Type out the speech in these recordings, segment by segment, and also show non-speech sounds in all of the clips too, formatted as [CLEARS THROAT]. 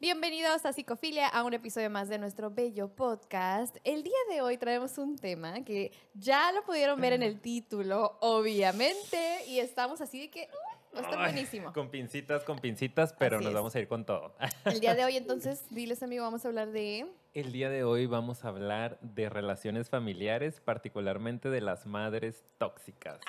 Bienvenidos a Psicofilia, a un episodio más de nuestro bello podcast. El día de hoy traemos un tema que ya lo pudieron ver en el título, obviamente, y estamos así de que uh, va a estar buenísimo. Con pincitas, con pincitas, pero Así nos es. vamos a ir con todo. El día de hoy, [LAUGHS] entonces, diles, amigo, vamos a hablar de... El día de hoy vamos a hablar de relaciones familiares, particularmente de las madres tóxicas.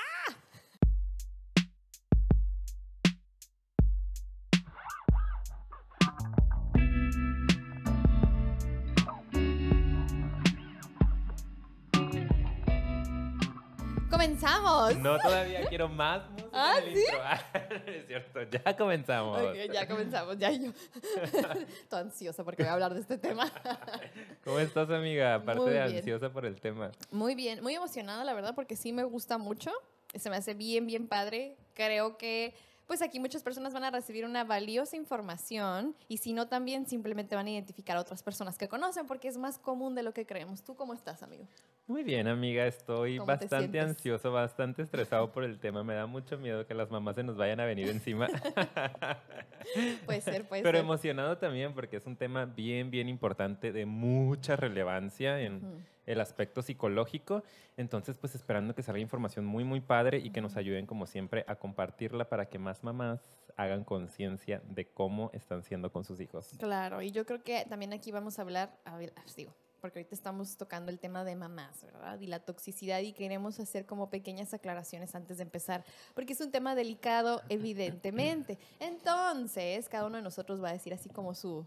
¡Comenzamos! No, todavía quiero más música ¿Ah, en el sí? intro. [LAUGHS] es cierto, ya comenzamos. Ok, ya comenzamos, ya yo. [LAUGHS] Estoy ansiosa porque voy a hablar de este tema. [LAUGHS] ¿Cómo estás, amiga? Aparte Muy de bien. ansiosa por el tema. Muy bien, muy emocionada, la verdad, porque sí me gusta mucho. Se me hace bien, bien padre. Creo que, pues aquí muchas personas van a recibir una valiosa información y si no, también simplemente van a identificar a otras personas que conocen porque es más común de lo que creemos. ¿Tú cómo estás, amigo? Muy bien, amiga. Estoy ¿Cómo te bastante ansioso, bastante estresado por el tema. Me da mucho miedo que las mamás se nos vayan a venir encima. [LAUGHS] Puede ser, puede Pero ser. emocionado también porque es un tema bien, bien importante, de mucha relevancia en. El aspecto psicológico. Entonces, pues esperando que salga información muy, muy padre y que nos ayuden, como siempre, a compartirla para que más mamás hagan conciencia de cómo están siendo con sus hijos. Claro, y yo creo que también aquí vamos a hablar, a ver, ah, digo, porque ahorita estamos tocando el tema de mamás, ¿verdad? Y la toxicidad y queremos hacer como pequeñas aclaraciones antes de empezar, porque es un tema delicado, [LAUGHS] evidentemente. Entonces, cada uno de nosotros va a decir así como su,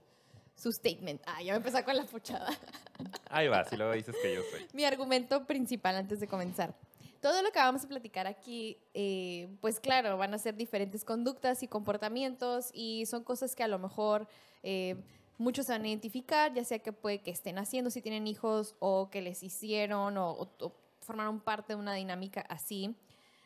su statement. Ah, ya me empecé con la puchada. Ahí va, si luego dices que yo soy. Mi argumento principal antes de comenzar. Todo lo que vamos a platicar aquí, eh, pues claro, van a ser diferentes conductas y comportamientos y son cosas que a lo mejor eh, muchos se van a identificar, ya sea que puede que estén haciendo si tienen hijos o que les hicieron o, o- o formaron parte de una dinámica así.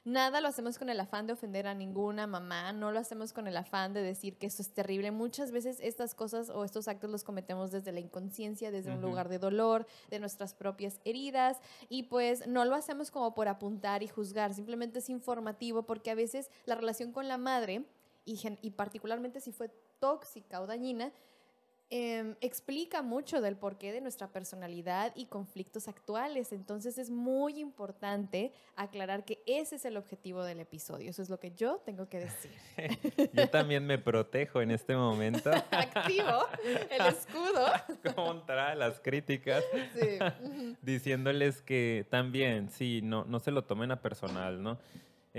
Nada lo hacemos con el afán de ofender a ninguna mamá, no lo hacemos con el afán de decir que esto es terrible. Muchas veces estas cosas o estos actos los cometemos desde la inconsciencia, desde un lugar de dolor, de nuestras propias heridas y pues no lo hacemos como por apuntar y juzgar, simplemente es informativo porque a veces la relación con la madre y particularmente si fue tóxica o dañina, em, explica mucho del porqué de nuestra personalidad y conflictos actuales. Entonces es muy importante aclarar que ese es el objetivo del episodio. Eso es lo que yo tengo que decir. [LAUGHS] Yo también me protejo en este momento [LAUGHS] Activo el escudo. [LAUGHS] contra las críticas. Sí. diciéndoles que también, sí, no, no se lo tomen a personal, ¿no?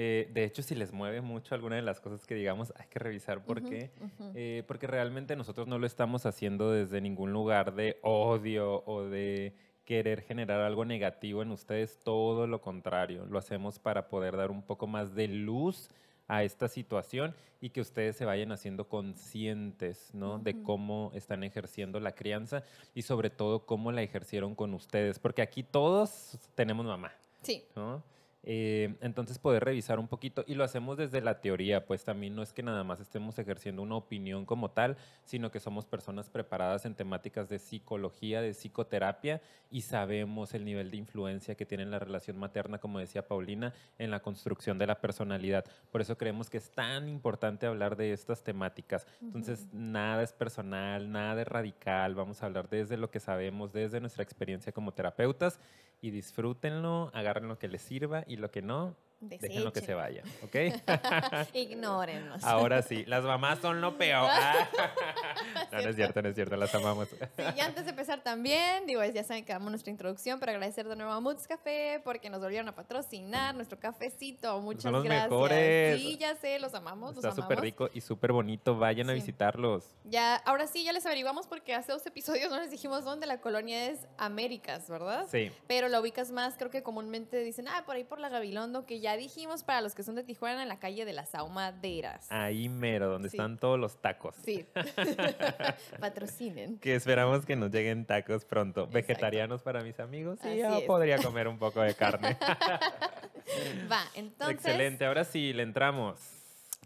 Eh, de hecho, si les mueve mucho alguna de las cosas que digamos, hay que revisar por qué. Eh, porque realmente nosotros no lo estamos haciendo desde ningún lugar de odio o de querer generar algo negativo en ustedes, todo lo contrario, lo hacemos para poder dar un poco más de luz a esta situación y que ustedes se vayan haciendo conscientes, ¿no? De cómo están ejerciendo la crianza y sobre todo cómo la ejercieron con ustedes, porque aquí todos tenemos mamá, Sí. ¿no? Eh, entonces poder revisar un poquito y lo hacemos desde la teoría, pues también no es que nada más estemos ejerciendo una opinión como tal, sino que somos personas preparadas en temáticas de psicología, de psicoterapia y sabemos el nivel de influencia que tiene la relación materna, como decía Paulina, en la construcción de la personalidad. Por eso creemos que es tan importante hablar de estas temáticas. Entonces, nada es personal, nada de radical, vamos a hablar desde lo que sabemos, desde nuestra experiencia como terapeutas y disfrútenlo, agarren lo que les sirva y lo que no, déjenlo que se vaya, ¿ok? [LAUGHS] Ignórenos. Ahora sí, las mamás son lo peor. [LAUGHS] no, no es cierto, no es cierto, las amamos. Sí, y antes de empezar también, digo, ya saben que damos nuestra introducción, pero agradecer de nuevo a Moods Café porque nos volvieron a patrocinar nuestro cafecito. Muchas Son los gracias. mejores. Sí, ya sé, los amamos, Está súper rico y súper bonito, vayan a visitarlos. Ya, ahora sí, ya les averiguamos porque hace dos episodios no les dijimos dónde la colonia es Américas, ¿verdad? Sí. Pero la ubicas más, creo que comúnmente dicen, ah, por ahí por la Gabilondo, que ya dijimos para los que son de Tijuana, en la calle de las Ahumaderas. Ahí mero, donde Sí. están todos los tacos. Sí. [LAUGHS] Patrocinen. Que esperamos que nos lleguen tacos pronto. Exacto. Vegetarianos para mis amigos. Sí, yo podría comer un poco de carne. [LAUGHS] Va, entonces. Excelente, ahora sí, le entramos.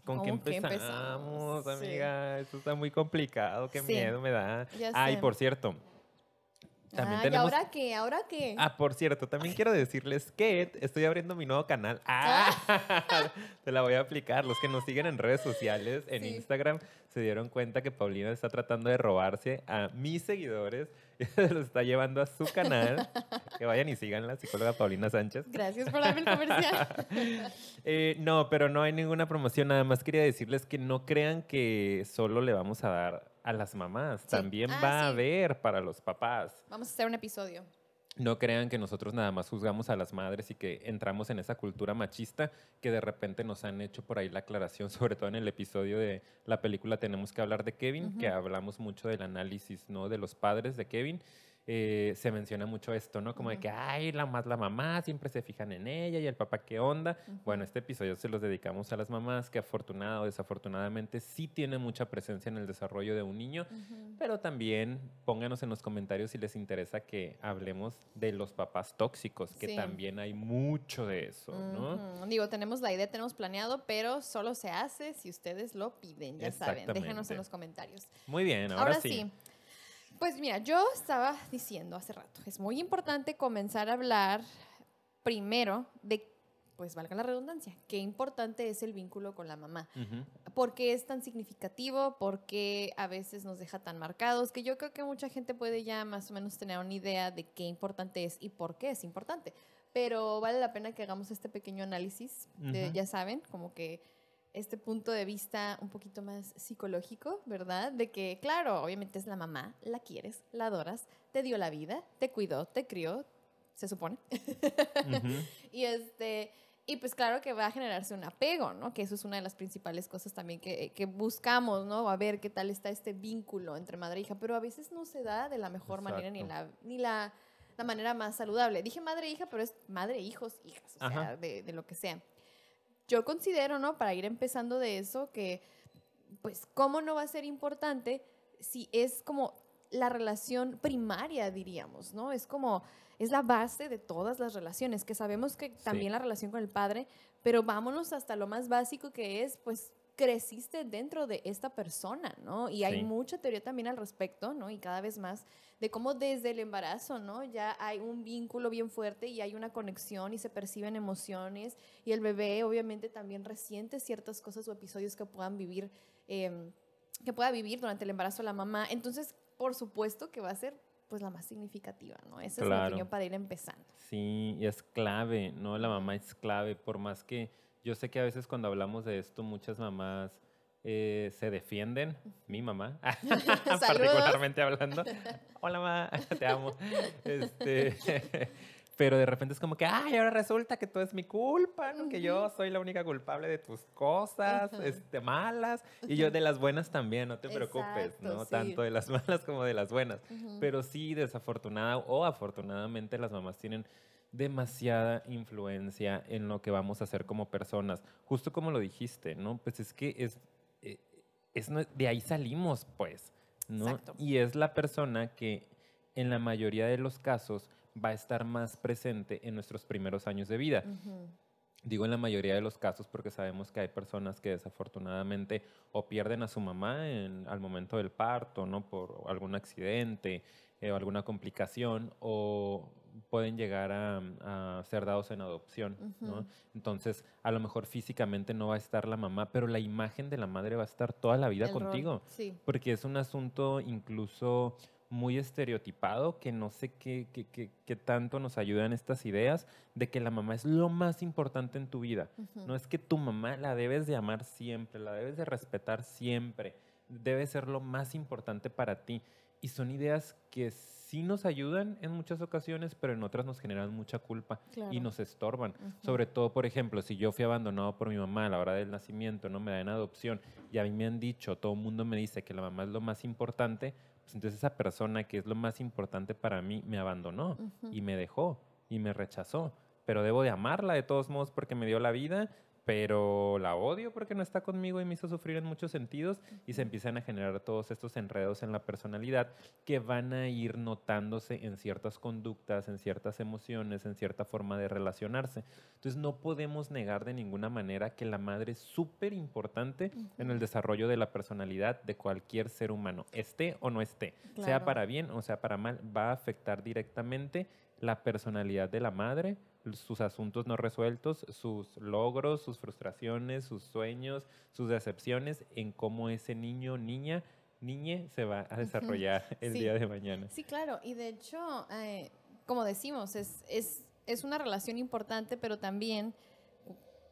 ¿Con qué ¿Con qué empezamos, empezamos? Sí. amiga? Esto está muy complicado, qué miedo me da. ya Ah, por cierto, También Ah, tenemos... ¿Y ahora qué? ¿Ahora qué? Ah, por cierto, también quiero decirles que estoy abriendo mi nuevo canal. Ah, [LAUGHS] te la voy a aplicar. Los que nos siguen en redes sociales, en Sí. Instagram, se dieron cuenta que Paulina está tratando de robarse a mis seguidores [LAUGHS] y se los está llevando a su canal. [LAUGHS] Que vayan y sigan la psicóloga Paulina Sánchez. Gracias por darme el comercial. Eh, no, pero no hay ninguna promoción. Nada más quería decirles que no crean que solo le vamos a dar a las mamás. Sí. También Ah, va a haber para los papás. Vamos a hacer un episodio. No crean que nosotros nada más juzgamos a las madres y que entramos en esa cultura machista que de repente nos han hecho por ahí la aclaración, [LAUGHS] sobre todo en el episodio de la película Tenemos que hablar de Kevin, que hablamos mucho del análisis ¿no? de los padres de Kevin. Eh, se menciona mucho esto, ¿no? Como de Ujú. que, ay, la más la mamá, siempre se fijan en ella y el papá, ¿qué onda? Bueno, este episodio se los dedicamos a las mamás que afortunada o desafortunadamente sí tienen mucha presencia en el desarrollo de un niño, pero también pónganos en los comentarios si les interesa que hablemos de los papás tóxicos, que Sí. también hay mucho de eso, ¿no? Digo, tenemos la idea, tenemos planeado, pero solo se hace si ustedes lo piden, ya saben. Déjenos en los comentarios. Muy bien, ahora, Ahora, sí. sí. Pues mira, yo estaba diciendo hace rato, es muy importante comenzar a hablar primero de, pues valga la redundancia, qué importante es el vínculo con la mamá. Ujú. ¿Por qué es tan significativo? ¿Por qué a veces nos deja tan marcados? Que yo creo que mucha gente puede ya más o menos tener una idea de qué importante es y por qué es importante. Pero vale la pena que hagamos este pequeño análisis, de, ya saben, como que este punto de vista un poquito más psicológico, ¿verdad? De que, claro, obviamente es la mamá, la quieres, la adoras, te dio la vida, te cuidó, te crió, se supone. [LAUGHS] Y este, y pues claro que va a generarse un apego, ¿no? Que eso es una de las principales cosas también que, que buscamos, ¿no? A ver qué tal está este vínculo entre madre e hija, pero a veces no se da de la mejor manera ni la, ni la, la manera más saludable. Dije madre e hija, pero es madre, hijos, hijas, o sea, de, de lo que sea. Yo considero, ¿no? Para ir empezando de eso, que pues cómo no va a ser importante si es como la relación primaria, diríamos, ¿no? Es como, es la base de todas las relaciones, que sabemos que también la relación con el padre, pero vámonos hasta lo más básico que es, pues, creciste dentro de esta persona, ¿no? Y hay Sí. mucha teoría también al respecto, ¿no? Y cada vez más de cómo desde el embarazo, ¿no? Ya hay un vínculo bien fuerte y hay una conexión y se perciben emociones y el bebé obviamente también resiente ciertas cosas o episodios que puedan vivir, eh, que pueda vivir durante el embarazo la mamá. Entonces, por supuesto que va a ser pues la más significativa, ¿no? Esa es mi Claro. opinión para ir empezando. Sí, y es clave, ¿no? La mamá es clave, por más que yo sé que a veces cuando hablamos de esto, muchas mamás eh, se defienden. Mi mamá, [LAUGHS] [LAUGHS] particularmente hablando. [LAUGHS] Hola, mamá, te amo. Este, pero de repente es como que, ay, ahora resulta que todo es mi culpa, ¿no? Que yo soy la única culpable de tus cosas este, malas. Y yo de las buenas también, no te preocupes, ¿no? sí. Tanto de las malas como de las buenas. Ujú. Pero sí, desafortunada o afortunadamente, las mamás tienen demasiada influencia en lo que vamos a hacer como personas. Justo como lo dijiste, ¿no? Pues es que es, eh, es de ahí salimos, pues, ¿no? Exacto. Y es la persona que en la mayoría de los casos va a estar más presente en nuestros primeros años de vida. Ujú. Digo en la mayoría de los casos porque sabemos que hay personas que desafortunadamente o pierden a su mamá en- al momento del parto, ¿no? Por algún accidente eh, o alguna complicación, o pueden llegar a, a ser dados en adopción, ¿no? Ujú. Entonces, a lo mejor físicamente no va a estar la mamá, pero la imagen de la madre va a estar toda la vida El contigo. Sí. Porque es un asunto incluso muy estereotipado que no sé qué, qué, qué- qué tanto nos ayudan estas ideas de que la mamá es lo más importante en tu vida. Ujú. No es que tu mamá la debes de amar siempre, la debes de respetar siempre, debe ser lo más importante para ti. Y son ideas que sí nos ayudan en muchas ocasiones, pero en otras nos generan mucha culpa y nos estorban. Sobre todo, por ejemplo, si yo fui abandonado por mi mamá a la hora del nacimiento, no me da en adopción, y a mí me han dicho, todo el mundo me dice que la mamá es lo más importante, pues entonces esa persona que es lo más importante para mí me abandonó y me dejó y me rechazó. Pero debo de amarla de todos modos porque me dio la vida, pero la odio porque no está conmigo y me hizo sufrir en muchos sentidos y se empiezan a generar todos estos enredos en la personalidad que van a ir notándose en ciertas conductas, en ciertas emociones, en cierta forma de relacionarse. Entonces no podemos negar de ninguna manera que la madre es súper importante en el desarrollo de la personalidad de cualquier ser humano, esté o no esté, sea para bien o sea para mal, va a afectar directamente la personalidad de la madre sus asuntos no resueltos, sus logros, sus frustraciones, sus sueños, sus decepciones, en cómo ese niño, niña, niñe se va a desarrollar [LAUGHS] el día de mañana. Sí, claro, y de hecho, eh, como decimos, es, es, es una relación importante, pero también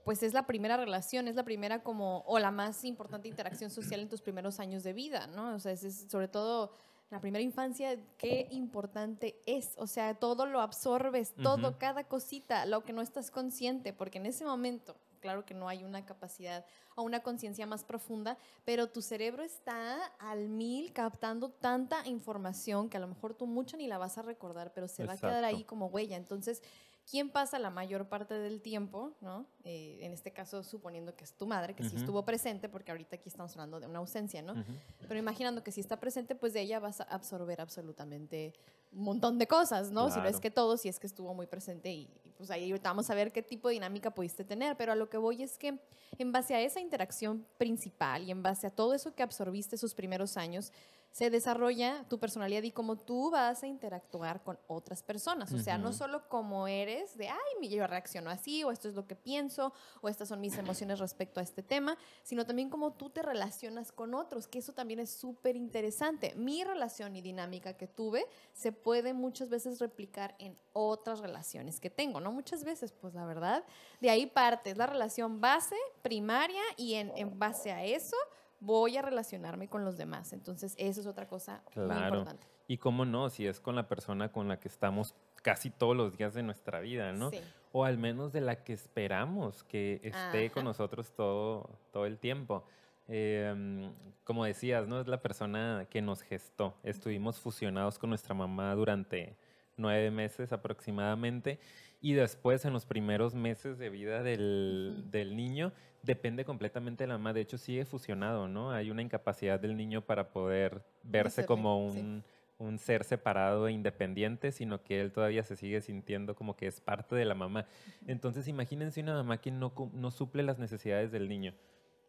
pues es la primera relación, es la primera como, o la más importante interacción social en tus primeros años de vida, ¿no? O sea, es sobre todo la primera infancia, qué importante es. O sea, todo lo absorbes, todo, cada cosita, lo que no estás consciente, porque en ese momento, claro que no hay una capacidad o una conciencia más profunda, pero tu cerebro está al mil captando tanta información que a lo mejor tú mucho ni la vas a recordar, pero se va a quedar ahí como huella. Entonces, ¿Quién pasa la mayor parte del tiempo, ¿no? Eh, en este caso, suponiendo que es tu madre, que sí estuvo presente, porque ahorita aquí estamos hablando de una ausencia, ¿no? Pero imaginando que si está presente, pues de ella vas a absorber absolutamente un montón de cosas, ¿no? Si no es que todo, si es que estuvo muy presente y, pues ahí ahorita vamos a ver qué tipo de dinámica pudiste tener, pero a lo que voy es que en base a esa interacción principal y en base a todo eso que absorbiste sus primeros años, se desarrolla tu personalidad y cómo tú vas a interactuar con otras personas. O sea, no solo como eres, de, ay, yo reacciono así, o esto es lo que pienso, o estas son mis emociones respecto a este tema, sino también cómo tú te relacionas con otros, que eso también es súper interesante. Mi relación y dinámica que tuve se puede muchas veces replicar en otras relaciones que tengo, ¿no? Muchas veces, pues la verdad, de ahí parte, es la relación base, primaria, y en, en base a eso voy a relacionarme con los demás. Entonces, eso es otra cosa muy importante. Y cómo no, si es con la persona con la que estamos casi todos los días de nuestra vida, ¿no? O al menos de la que esperamos que esté con nosotros todo, todo el tiempo. Em, como decías, ¿no? Es la persona que nos gestó. Estuvimos fusionados con nuestra mamá durante nueve meses aproximadamente y después en los primeros meses de vida del, del, niño depende completamente de la mamá. De hecho, sigue fusionado, ¿no? Hay una incapacidad del niño para poder verse como un, un, ser separado e independiente, sino que él todavía se sigue sintiendo como que es parte de la mamá. Entonces, imagínense una mamá que no, no suple las necesidades del niño.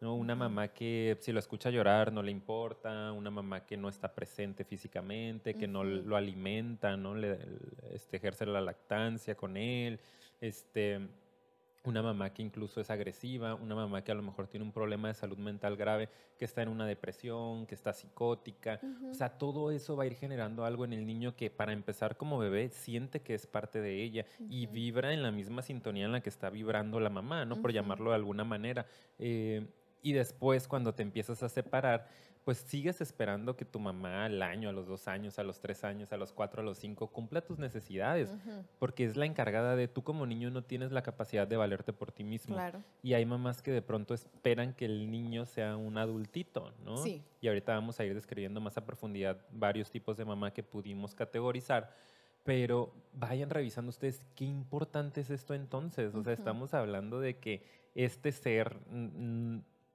¿no? Una mamá que si lo escucha llorar no le importa, una mamá que no está presente físicamente, que no lo alimenta, ¿no? Le, este, ejerce la lactancia con él, este, una mamá que incluso es agresiva, una mamá que a lo mejor tiene un problema de salud mental grave, que está en una depresión, que está psicótica. O sea, todo eso va a ir generando algo en el niño que para empezar como bebé siente que es parte de ella y vibra en la misma sintonía en la que está vibrando la mamá, ¿no? Por llamarlo de alguna manera. Eh, y después, cuando te empiezas a separar, pues sigues esperando que tu mamá al año, a los dos años, a los tres años, a los cuatro, a los cinco, cumpla tus necesidades, porque es la encargada de tú como niño no tienes la capacidad de valerte por ti mismo. Y hay mamás que de pronto esperan que el niño sea un adultito, ¿no? Sí. Y ahorita vamos a ir describiendo más a profundidad varios tipos de mamá que pudimos categorizar. Pero vayan revisando ustedes qué importante es esto entonces. O sea, estamos hablando de que este ser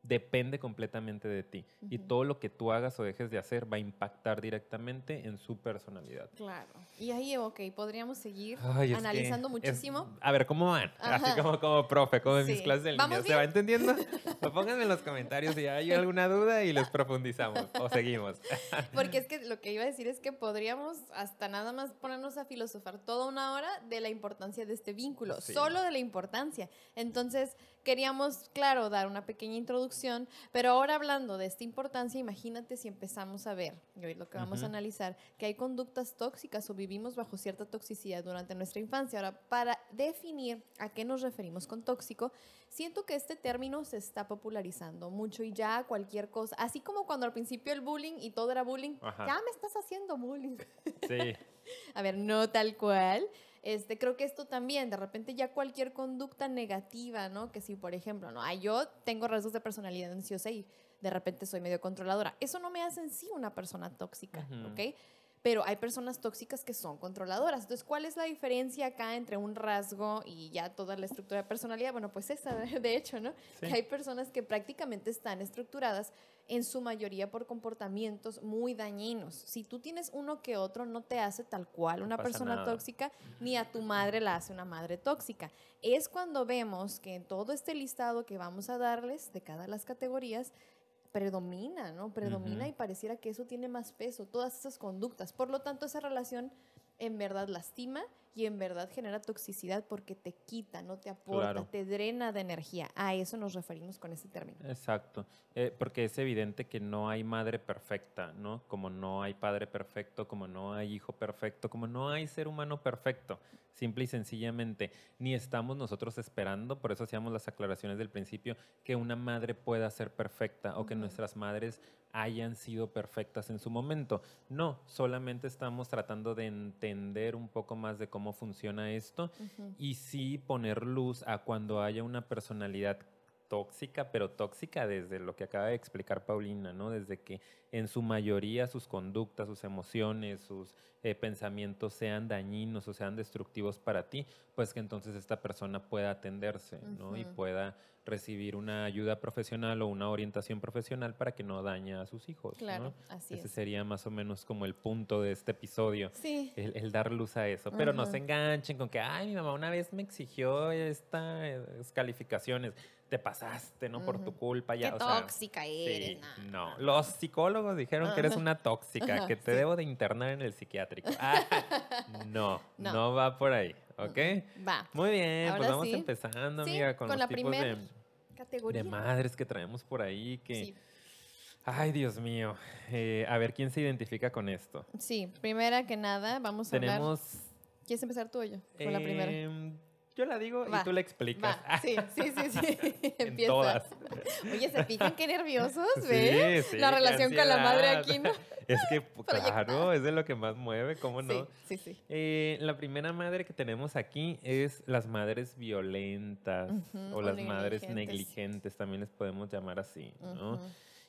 depende completamente de ti. Y todo lo que tú hagas o dejes de hacer va a impactar directamente en su personalidad. Claro. Y ahí, ok, podríamos seguir analizando muchísimo. a ver, ¿cómo van? Así como, como profe, como en mis clases de línea. ¿Se va entendiendo? [LAUGHS] Pues pónganme en los comentarios si hay alguna duda y les profundizamos o seguimos. [LAUGHS] Porque es que lo que iba a decir es que podríamos hasta nada más ponernos a filosofar toda una hora de la importancia de este vínculo, solo de la importancia. Entonces, queríamos, claro, dar una pequeña introducción, pero ahora hablando de esta importancia, imagínate si empezamos a ver, y hoy lo que vamos a analizar, que hay conductas tóxicas o vivimos bajo cierta toxicidad durante nuestra infancia. Ahora, para definir a qué nos referimos con tóxico, siento que este término se está popularizando mucho y ya cualquier cosa, así como cuando al principio el bullying y todo era bullying, ya me estás haciendo bullying. Sí. [LAUGHS] a ver, no tal cual, este, creo que esto también, de repente ya cualquier conducta negativa, ¿no? Que si, por ejemplo, ¿no? yo tengo rasgos de personalidad ansiosa y de repente soy medio controladora. Eso no me hace en sí una persona tóxica, ¿ok? pero hay personas tóxicas que son controladoras. Entonces, ¿cuál es la diferencia acá entre un rasgo y ya toda la estructura de personalidad? Bueno, pues esa, [LAUGHS] de hecho, ¿no? Que hay personas que prácticamente están estructuradas en su mayoría por comportamientos muy dañinos. Si tú tienes uno que otro, no te hace tal cual una persona tóxica, ni a tu madre la hace una madre tóxica. Es cuando vemos que en todo este listado que vamos a darles de cada las categorías, predomina, ¿no? Predomina y pareciera que eso tiene más peso, todas esas conductas. Por lo tanto, esa relación en verdad lastima y en verdad genera toxicidad porque te quita, no te aporta, te drena de energía. A eso nos referimos con ese término. Exacto, eh, porque es evidente que no hay madre perfecta, ¿no? Como no hay padre perfecto, como no hay hijo perfecto, como no hay ser humano perfecto, simple y sencillamente. Ni estamos nosotros esperando, por eso hacíamos las aclaraciones del principio, que una madre pueda ser perfecta o que nuestras madres hayan sido perfectas en su momento. No, solamente estamos tratando de entender un poco más de cómo funciona esto y sí poner luz a cuando haya una personalidad tóxica, pero tóxica desde lo que acaba de explicar Paulina, ¿no? Desde que en su mayoría sus conductas, sus emociones, sus eh, pensamientos sean dañinos o sean destructivos para ti, pues que entonces esta persona pueda atenderse, ¿no? Y pueda recibir una ayuda profesional o una orientación profesional para que no dañe a sus hijos. Claro, así Ese sería más o menos como el punto de este episodio. Sí. El, dar luz a eso. Pero no se enganchen con que, ay, mi mamá una vez me exigió estas calificaciones. Te pasaste, ¿no? Por tu culpa. Ya, Qué tóxica eres. no. los psicólogos dijeron que eres una tóxica, que te debo de internar en el psiquiátrico. [LAUGHS] Ah, no, no, va por ahí. ¿Ok? Va. Muy bien, pues vamos empezando, amiga, con, los la tipos de, de madres que traemos por ahí que... Ay, Dios mío. Eh, a ver, ¿quién se identifica con esto? Sí, primera que nada, vamos a Tenemos... ¿Quieres empezar tú o yo? Con la primera. Yo la digo y tú la explicas. Sí, sí, sí, sí. [LAUGHS] Empieza. Todas. Oye, ¿se fijan qué nerviosos? ¿Ves? Sí, sí, la relación con la madre aquí, ¿no? [LAUGHS] Es que, [LAUGHS] claro, es de lo que más mueve, ¿cómo no? Sí, sí, sí. Eh, la primera madre que tenemos aquí es las madres violentas o las madres negligentes, también les podemos llamar así, ¿no?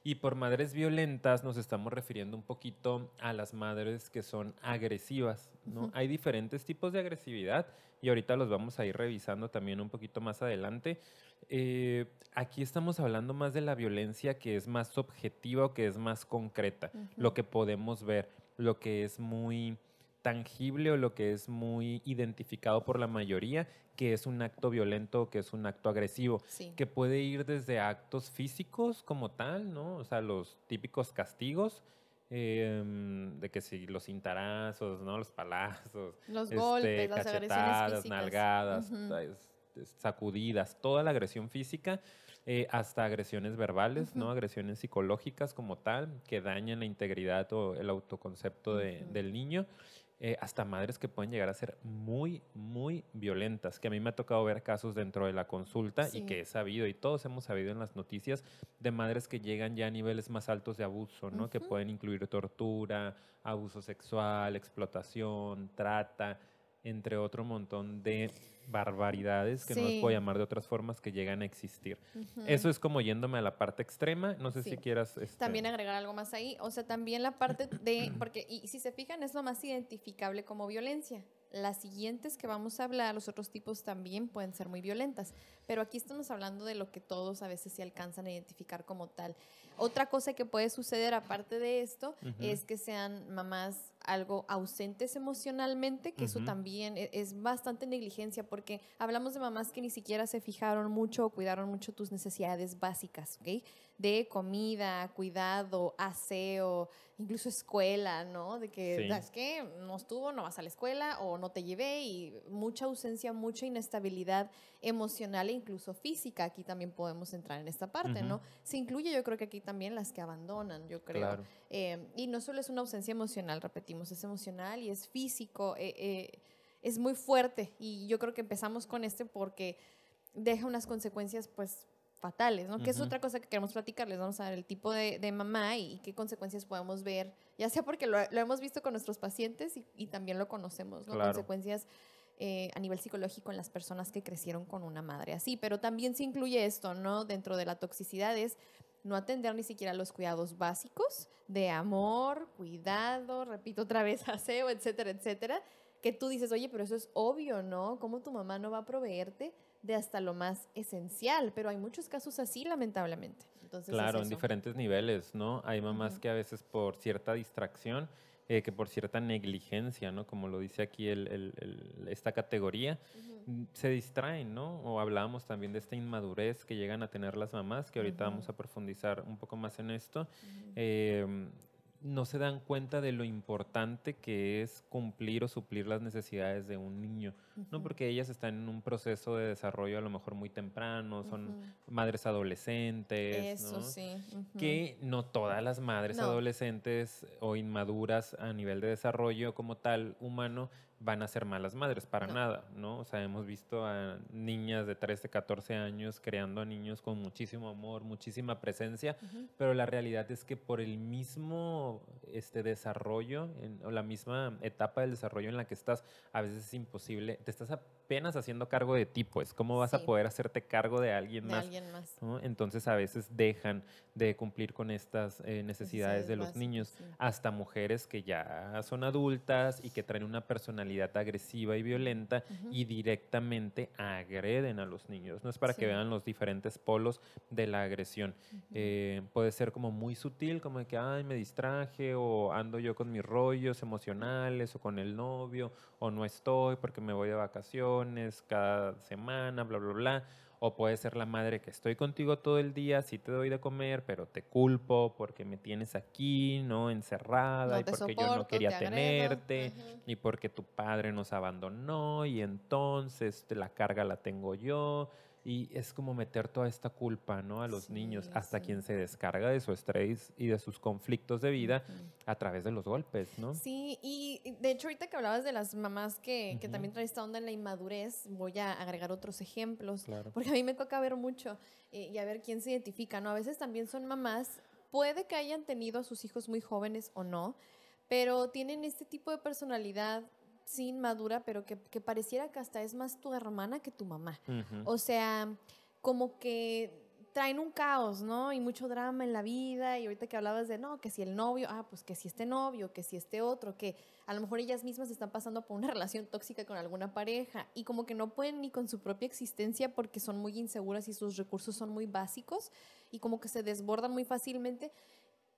Y por madres violentas nos estamos refiriendo un poquito a las madres que son agresivas, ¿no? Hay diferentes tipos de agresividad y ahorita los vamos a ir revisando también un poquito más adelante. Eh, aquí estamos hablando más de la violencia que es más objetiva o que es más concreta, lo que podemos ver, lo que es muy tangible o lo que es muy identificado por la mayoría, que es un acto violento o que es un acto agresivo, que puede ir desde actos físicos como tal, ¿no? O sea, los típicos castigos, em, de que si los cintarazos, ¿no? Los palazos, [LAUGHS] los este, golpes, las cachetadas, nalgadas, sacudidas, toda la agresión física, eh, hasta agresiones verbales, ¿no? Agresiones psicológicas como tal, que dañan la integridad o el autoconcepto del niño. Eh, hasta madres que pueden llegar a ser muy, muy violentas, que a mí me ha tocado ver casos dentro de la consulta y que he sabido, y todos hemos sabido en las noticias, de madres que llegan ya a niveles más altos de abuso, ¿no? Que pueden incluir tortura, abuso sexual, explotación, trata, entre otro montón de barbaridades, que no los puedo llamar de otras formas, que llegan a existir. Eso es como yéndome a la parte extrema. No sé si quieras... Este también agregar algo más ahí. O sea, también la parte de... Porque, y si se fijan, es lo más identificable como violencia. Las siguientes que vamos a hablar, los otros tipos también pueden ser muy violentas, pero aquí estamos hablando de lo que todos a veces sí alcanzan a identificar como tal. Otra cosa que puede suceder aparte de esto es que sean mamás algo ausentes emocionalmente, que eso también e, es, bastante negligencia porque hablamos de mamás que ni siquiera se fijaron mucho o cuidaron mucho tus necesidades básicas, ¿ok? De comida, cuidado, aseo, incluso escuela, ¿no? De que, es que no estuvo, no vas a la escuela o no te llevé y mucha ausencia, mucha inestabilidad emocional e incluso física. Aquí también podemos entrar en esta parte, ¿no? Se incluye yo creo que aquí también las que abandonan, yo creo. Eh, y no solo es una ausencia emocional, repetimos, es emocional y es físico, eh, eh, es muy fuerte. Y yo creo que empezamos con este porque deja unas consecuencias, pues, fatales, ¿no? Que es otra cosa que queremos platicarles. Vamos a ver el tipo de, mamá y, qué consecuencias podemos ver, ya sea porque lo, hemos visto con nuestros pacientes y, también lo conocemos, ¿no? Consecuencias eh, a nivel psicológico en las personas que crecieron con una madre así. Pero también se incluye esto, ¿no? Dentro de la toxicidad es no atender ni siquiera los cuidados básicos de amor, cuidado, repito otra vez, [LAUGHS] aseo, etcétera, etcétera, que tú dices, oye, pero eso es obvio, ¿no? ¿Cómo tu mamá no va a proveerte de hasta lo más esencial? Pero hay muchos casos así, lamentablemente. Entonces, claro, es en diferentes niveles, ¿no? Hay mamás que a veces por cierta distracción, eh, que por cierta negligencia, ¿no? Como lo dice aquí el- el- el- esta categoría, mm, se distraen, ¿no? O hablábamos también de esta inmadurez que llegan a tener las mamás, que ahorita vamos a profundizar un poco más en esto. No se dan cuenta de lo importante que es cumplir o suplir las necesidades de un niño, ¿no? Porque ellas están en un proceso de desarrollo a lo mejor muy temprano, son madres adolescentes, Eso ¿no? sí. que no todas las madres No. adolescentes o inmaduras a nivel de desarrollo como tal humano van a ser malas madres, para No. nada, ¿no? O sea, hemos visto a niñas de 13, 14 años creando a niños con muchísimo amor, muchísima presencia, pero la realidad es que por el mismo este, desarrollo en- o la misma etapa del desarrollo en la que estás, a veces es imposible, te estás apenas haciendo cargo de ti, pues, ¿cómo vas Sí. a poder hacerte cargo de alguien De más? alguien más. ¿no? Entonces a veces dejan de cumplir con estas eh, necesidades de los niños, sí. hasta mujeres que ya son adultas y que traen una personalidad agresiva y violenta y directamente agreden a los niños. No es para que vean los diferentes polos de la agresión. Eh, puede ser como muy sutil, como de que, ay, me distraje, o ando yo con mis rollos emocionales, o con el novio, o no estoy porque me voy de vacaciones cada semana, bla, bla, bla. O puede ser la madre que estoy contigo todo el día, sí te doy de comer, pero te culpo porque me tienes aquí, ¿no? Encerrada, No y porque yo no quería te tenerte, Ujú. y porque tu padre nos abandonó, y entonces la carga la tengo yo. Y es como meter toda esta culpa, ¿no? A los niños, hasta sí. quien se descarga de su estrés y de sus conflictos de vida a través de los golpes, ¿no? Sí, y de hecho ahorita que hablabas de las mamás que, también traen esta onda en la inmadurez, voy a agregar otros ejemplos, Claro. porque a mí me toca ver mucho eh, y a ver quién se identifica, ¿no? A veces también son mamás, puede que hayan tenido a sus hijos muy jóvenes o no, pero tienen este tipo de personalidad sin madura, pero que, que pareciera que hasta es más tu hermana que tu mamá. O sea, como que traen un caos, ¿no? Y mucho drama en la vida. Y ahorita que hablabas de, no, que si el novio, ah, pues que si este novio, que si este otro, que a lo mejor ellas mismas están pasando por una [LAUGHS] relación tóxica con alguna pareja y como que no pueden ni con su propia existencia porque son muy inseguras y sus recursos son muy básicos y como que se desbordan muy fácilmente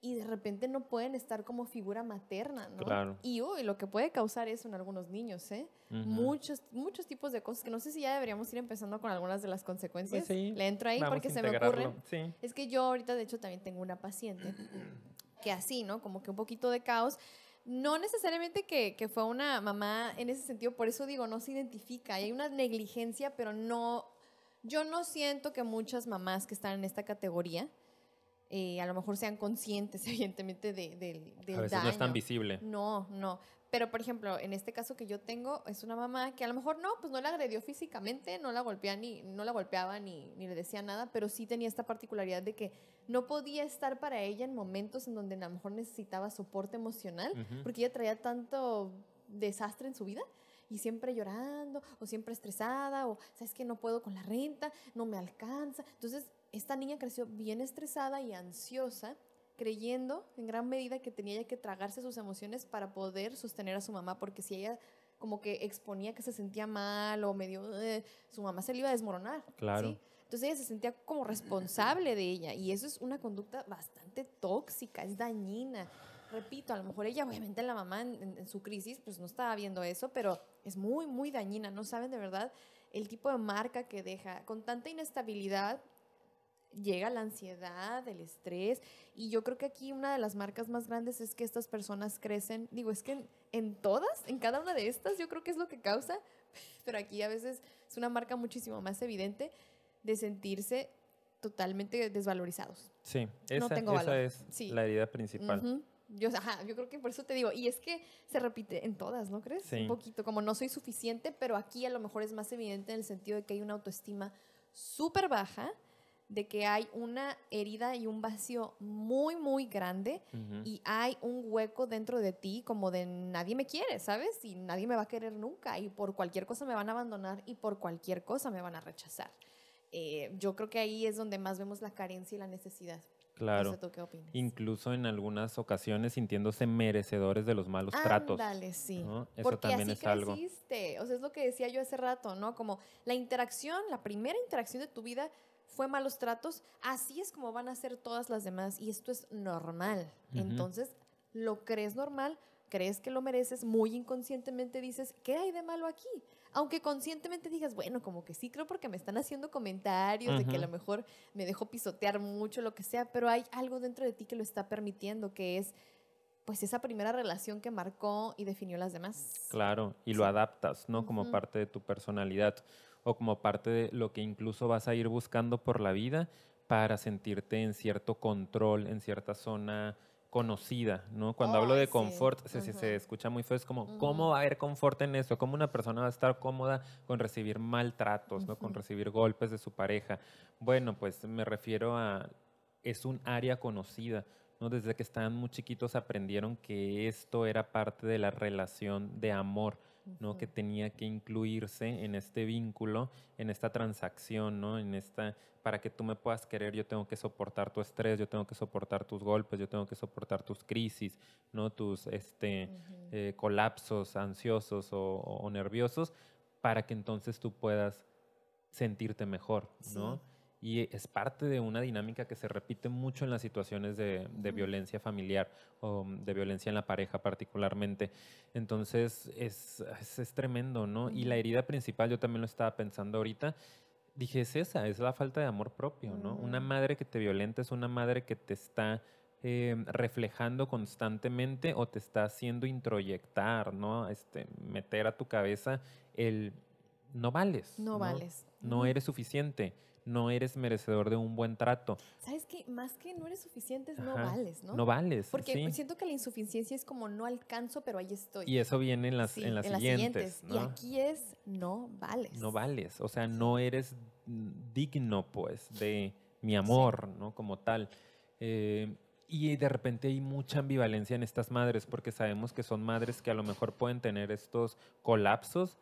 y de repente no pueden estar como figura materna, ¿no? Claro. Y uy, lo que puede causar eso en algunos niños, ¿eh? Ujú. muchos, muchos tipos de cosas que no sé si ya deberíamos ir empezando con algunas de las consecuencias. Pues sí, Le entro ahí Vamos porque a se me ocurren. Sí. Es que yo ahorita, de hecho, también tengo una paciente que así, ¿no? Como que un poquito de caos. No necesariamente que, que fue una mamá en ese sentido, por eso digo, no se identifica. Hay una negligencia, pero no. Yo no siento que muchas mamás que están en esta categoría eh, a lo mejor sean conscientes, [LAUGHS] evidentemente, de, del, del A veces no es tan daño. visible. No, no. Pero, por ejemplo, en este caso que yo tengo, es una mamá que a lo mejor no, pues no la agredió físicamente, no la golpeaba ni, no la golpeaba ni, ni le decía nada, pero sí tenía esta particularidad de que no podía estar para ella en momentos en donde a lo mejor necesitaba soporte emocional, Ujú. porque ella traía tanto desastre en su vida y siempre llorando o siempre estresada o sabes que no puedo con la renta, no me alcanza. Entonces, esta niña creció bien estresada y ansiosa, creyendo en gran medida que tenía ella que tragarse sus emociones para poder sostener a su mamá, porque si ella como que exponía que se sentía mal o medio, "Eh", su mamá se le iba a desmoronar. Claro. ¿sí? Entonces ella se sentía como responsable de ella y eso es una conducta bastante tóxica, es dañina. Repito, a lo mejor ella, obviamente la mamá en, en- en su crisis, pues no estaba viendo eso, pero es muy, muy dañina. No saben de verdad el tipo de marca que deja. Con tanta inestabilidad llega la ansiedad, el estrés y yo creo que aquí una de las marcas más grandes es que estas personas crecen, digo, es que en, en todas, en cada una de estas, yo creo que es lo que causa, [LAUGHS] pero aquí a veces es una marca muchísimo más evidente de sentirse totalmente desvalorizados. Sí, No esa, tengo esa valor. es Sí. la herida principal. Yo, ajá, yo creo que por eso te digo, y es que se repite en todas, ¿no crees? Sí. Un poquito, como no soy suficiente, pero aquí a lo mejor es más evidente en el sentido de que hay una autoestima súper baja, de que hay una herida y un vacío muy, muy grande y hay un hueco dentro de ti como de nadie me quiere, ¿sabes? Y nadie me va a querer nunca y por cualquier cosa me van a abandonar y por cualquier cosa me van a rechazar. Eh, yo creo que ahí es donde más vemos la carencia y la necesidad. Claro. No sé tú qué opinas. Incluso en algunas ocasiones sintiéndose merecedores de los malos tratos. Ándale, sí. ¿no? Eso Porque también así es algo. creciste. O sea, es lo que decía yo hace rato, ¿no? Como la interacción, la primera interacción de tu vida fue malos tratos, así es como van a ser todas las demás y esto es normal. Entonces, lo crees normal, crees que lo mereces, muy inconscientemente dices, ¿qué hay de malo aquí? Aunque conscientemente digas, bueno, como que sí creo porque me están haciendo comentarios de que a lo mejor me dejo pisotear mucho, lo que sea, pero hay algo dentro de ti que lo está permitiendo, que es pues esa primera relación que marcó y definió las demás. Claro, y lo adaptas, ¿no? Como parte de tu personalidad o como parte de lo que incluso vas a ir buscando por la vida para sentirte en cierto control, en cierta zona conocida, ¿no? Cuando hablo de sí. confort, se, se- se escucha muy feo, es como. ¿cómo va a haber confort en eso? ¿Cómo una persona va a estar cómoda con recibir maltratos, ¿no? Con recibir golpes de su pareja? Bueno, pues me refiero a, es un área conocida, ¿no? Desde que estaban muy chiquitos aprendieron que esto era parte de la relación de amor, ¿no? Que tenía que incluirse en este vínculo, en esta transacción, ¿no? En esta, para que tú me puedas querer, yo tengo que soportar tu estrés, yo tengo que soportar tus golpes, yo tengo que soportar tus crisis, ¿no? Tus, este, eh, colapsos ansiosos o, o nerviosos, para que entonces tú puedas sentirte mejor, ¿no? Y es parte de una dinámica que se repite mucho en las situaciones de, violencia familiar o de violencia en la pareja particularmente. Entonces es, es, es tremendo, ¿no? Y la herida principal, yo también lo estaba pensando ahorita, dije, es esa, es la falta de amor propio, ¿no? Una madre que te violenta es una madre que te está eh, reflejando constantemente o te está haciendo introyectar, ¿no? Este, meter a tu cabeza el no vales. No vales. No eres suficiente, no eres merecedor de un buen trato, ¿Sabes qué? Más que no eres suficiente, no vales, ¿no? no vales. Porque sí. siento que la insuficiencia es como no alcanzo, pero ahí estoy. Y eso viene en las, Sí, en las siguientes, Y ¿no? aquí es no vales. no vales, o sea, no eres mm, digno, pues, de mi amor, ¿no? Como tal. Eh, y de repente hay mucha ambivalencia en estas madres, porque sabemos que son madres que a lo mejor pueden tener estos colapsos,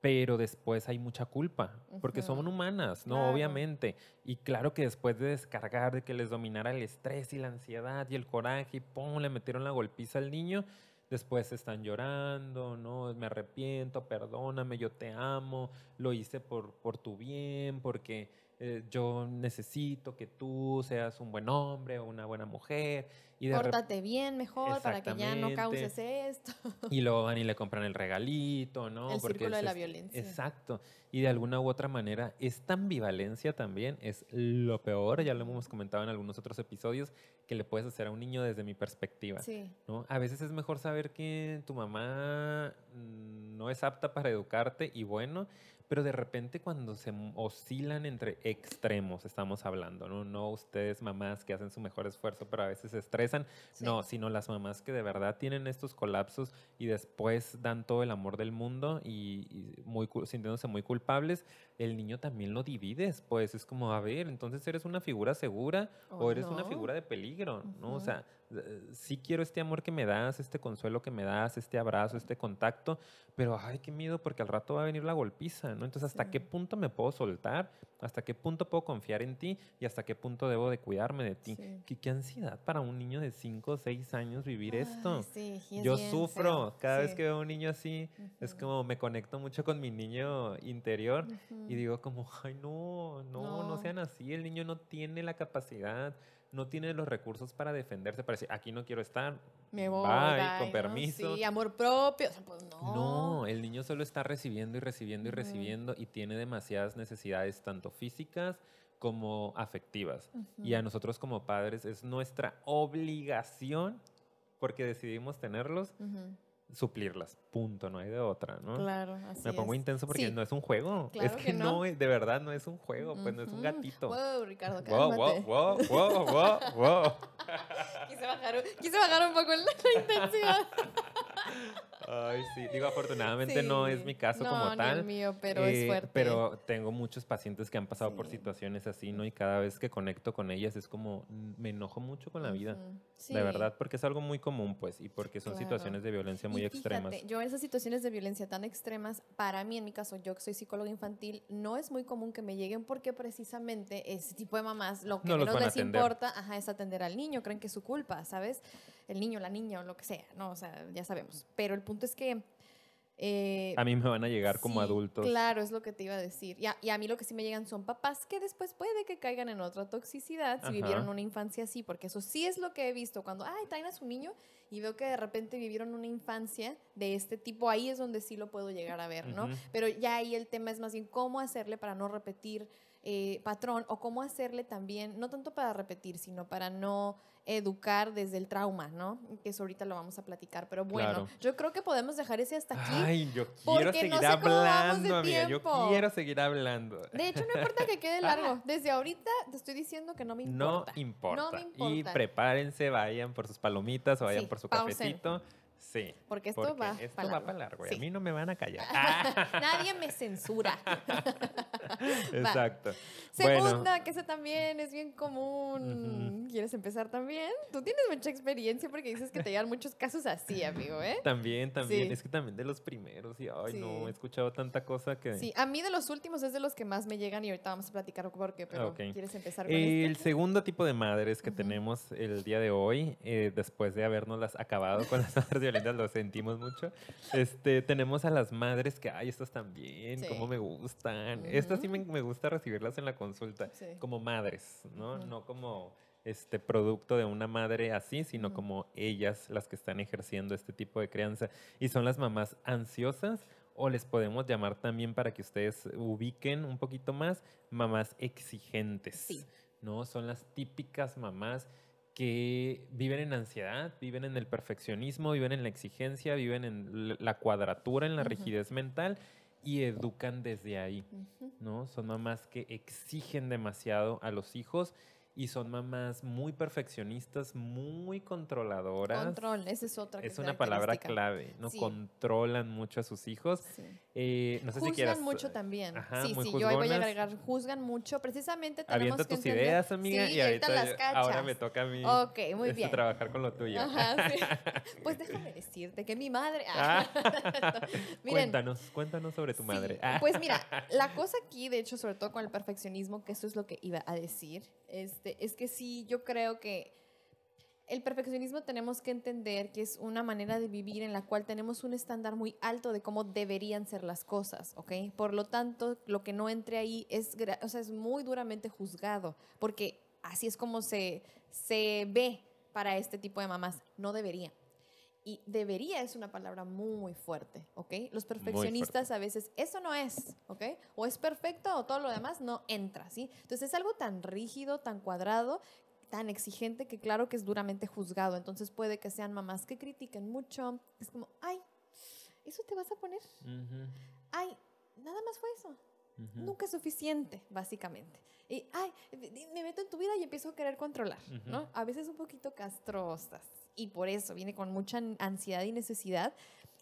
pero después hay mucha culpa, porque son humanas, ¿no? Claro. Obviamente. Y claro que después de descargar, de que les dominara el estrés y la ansiedad y el coraje, y pum, le metieron la golpiza al niño, después están llorando, ¿no? Me arrepiento, perdóname, yo te amo, lo hice por, por tu bien, porque eh, yo necesito que tú seas un buen hombre o una buena mujer. Y de Pórtate bien mejor para que ya no causes esto. [LAUGHS] y luego van y le compran el regalito, ¿no? El Porque círculo de es la este- violencia. Exacto. Y de alguna u otra manera, esta ambivalencia también es lo peor, ya lo hemos comentado en algunos otros episodios, que le puedes hacer a un niño desde mi perspectiva. Sí. ¿no? A veces es mejor saber que tu mamá mm, no es apta para educarte y bueno, pero de repente cuando se oscilan entre extremos, estamos hablando, ¿no? No ustedes mamás que hacen su mejor esfuerzo, pero a veces se estresan, sí. no, sino las mamás que de verdad tienen estos colapsos y después dan todo el amor del mundo y, y muy, sintiéndose muy culpables, el niño también lo divides, pues es como, a ver, entonces eres una figura segura o, O eres una no. figura de peligro, ¿no? O Ujú. sea, eh, sí quiero este amor que me das, este consuelo que me das, este abrazo, este contacto, pero ay, qué miedo porque al rato va a venir la golpiza, ¿no? Entonces, ¿hasta qué punto me puedo soltar? ¿Hasta qué punto puedo confiar en ti? ¿Y hasta qué punto debo de cuidarme de ti? Sí. ¿Qué, qué ansiedad para un niño de 5 o 6 años vivir esto. Sí, es Yo sufro feo. cada vez que veo a un niño así, es como me conecto mucho con mi niño interior y digo como, ay no, no, no, No. sean así, el niño no tiene la capacidad, no tiene los recursos para defenderse, para decir, aquí no quiero estar, Me voy, bye, bye, con ¿no? permiso. Sí, amor propio. O sea, pues no. No, el niño solo está recibiendo y recibiendo y recibiendo y tiene demasiadas necesidades, tanto físicas como afectivas. Y a nosotros como padres es nuestra obligación, porque decidimos tenerlos, Ujú. Suplirlas. Punto, no hay de otra, ¿no? Claro, así Me pongo es. intenso porque Sí. no es un juego. Claro es que, que no. no. es- de verdad no es un juego, pues no es un gatito. Wow, Ricardo, cálmate. wow, wow, wow, wow, wow. [LAUGHS] Quise bajar, un- quise bajar un poco la [LAUGHS] intensidad. [LAUGHS] Ay, sí. Digo, afortunadamente no es mi caso No, como tal. el mío, pero es eh, fuerte. Pero tengo muchos pacientes que han pasado por situaciones así, ¿no? Y cada vez que conecto con ellas es como, me enojo mucho con la vida. Sí. De verdad, porque es algo muy común, pues, y porque son Claro. situaciones de violencia muy Y extremas. yo esas situaciones de violencia tan extremas, para mí, en mi caso, yo que soy psicóloga infantil, no es muy común que me lleguen porque precisamente ese tipo de mamás lo que No menos les atender. importa ajá, es atender al niño, creen que es su culpa, ¿sabes? El niño, la niña o lo que sea, ¿no? O sea, ya sabemos. Pero el punto es que... eh, A mí me van a llegar como adultos. Claro, es lo que te iba a decir. Y a, y a mí lo que sí me llegan son papás que después puede que caigan en otra toxicidad si Ajá. vivieron una infancia así, porque eso sí es lo que he visto cuando, ay, traen a su niño y veo que de repente vivieron una infancia de este tipo, ahí es donde sí lo puedo llegar a ver, ¿no? Pero ya ahí el tema es más bien cómo hacerle para no repetir eh, patrón o cómo hacerle también, no tanto para repetir, sino para no educar desde el trauma, ¿no? Que eso ahorita lo vamos a platicar. Pero bueno, Claro. yo creo que podemos dejar ese hasta aquí. Ay, yo porque quiero no seguir sé vamos de hablando, amiga. Yo tiempo. quiero seguir hablando. De hecho, no importa que quede largo. [LAUGHS] Desde ahorita te estoy diciendo que no me No importa. importa. No me Y importa. prepárense, vayan por sus palomitas o vayan Sí, por su pausen. cafecito. Sí. Porque esto porque va esto va para largo. y Sí. A mí no me van a callar. [LAUGHS] Nadie me censura. [LAUGHS] Exacto. Segunda, Bueno, que esa también es bien común. ¿Quieres empezar también? Tú tienes mucha experiencia porque dices que te llegan muchos casos así, amigo, ¿eh? también, también. Sí. Es que también de los primeros. Y ay, Sí. no, he escuchado tanta cosa que. Sí, a mí de los últimos es de los que más me llegan y ahorita vamos a platicar por qué, pero. ¿quieres empezar con El este? segundo tipo de madres que tenemos el día de hoy, eh, después de habernos las acabado con las madres violentas, lo sentimos mucho. Este, tenemos a las madres que, ay, estas también, Sí. cómo me gustan. Estas sí me, me gusta recibirlas en la consulta, Sí. como madres, ¿no? Ujú. No como este producto de una madre así, sino Ujú. como ellas las que están ejerciendo este tipo de crianza. Y son las mamás ansiosas o les podemos llamar también para que ustedes ubiquen un poquito más, mamás exigentes. Sí. ¿no? Son las típicas mamás que viven en ansiedad, viven en el perfeccionismo, viven en la exigencia, viven en la cuadratura, en la rigidez mental y educan desde ahí. ¿no? Son mamás que exigen demasiado a los hijos y son mamás muy perfeccionistas, muy controladoras. Control, esa es otra Es una palabra clave, ¿no? Sí. Controlan mucho a sus hijos. Sí. Eh, no sé juzgan si quieras... mucho también. Ajá, sí, sí, yo ahí voy a agregar, juzgan mucho. Precisamente tenemos Avienta que tus entender- ideas, amiga, Sí, y ahorita las yo- cachas. ahora me toca a mí Ok, muy [LAUGHS] este, bien. trabajar con lo tuyo. Ajá, sí. [LAUGHS] Pues déjame decirte que mi madre... [LAUGHS] Ah. Miren, cuéntanos, cuéntanos sobre tu madre. Ah. Pues mira, la cosa aquí, de hecho, sobre todo con el perfeccionismo, que esto es lo que iba a decir, este, es que sí, yo creo que el perfeccionismo tenemos que entender que es una manera de vivir en la cual tenemos un estándar muy alto de cómo deberían ser las cosas. Por lo tanto, lo que no entre ahí es, o sea, es muy duramente juzgado, porque así es como se, se ve para este tipo de mamás. No debería. Y debería es una palabra muy fuerte, ¿ok? Los perfeccionistas a veces, eso no es, ¿ok? O es perfecto o todo lo demás no entra, ¿sí? Entonces es algo tan rígido, tan cuadrado, tan exigente que claro que es duramente juzgado. Entonces puede que sean mamás que critiquen mucho. Es como, ay, ¿eso te vas a poner? Ujú, Ay, nada más fue eso. Nunca es suficiente, básicamente. Y, ay, me meto en tu vida y empiezo a querer controlar. ¿no? A veces un poquito castrosas. Y por eso viene con mucha ansiedad y necesidad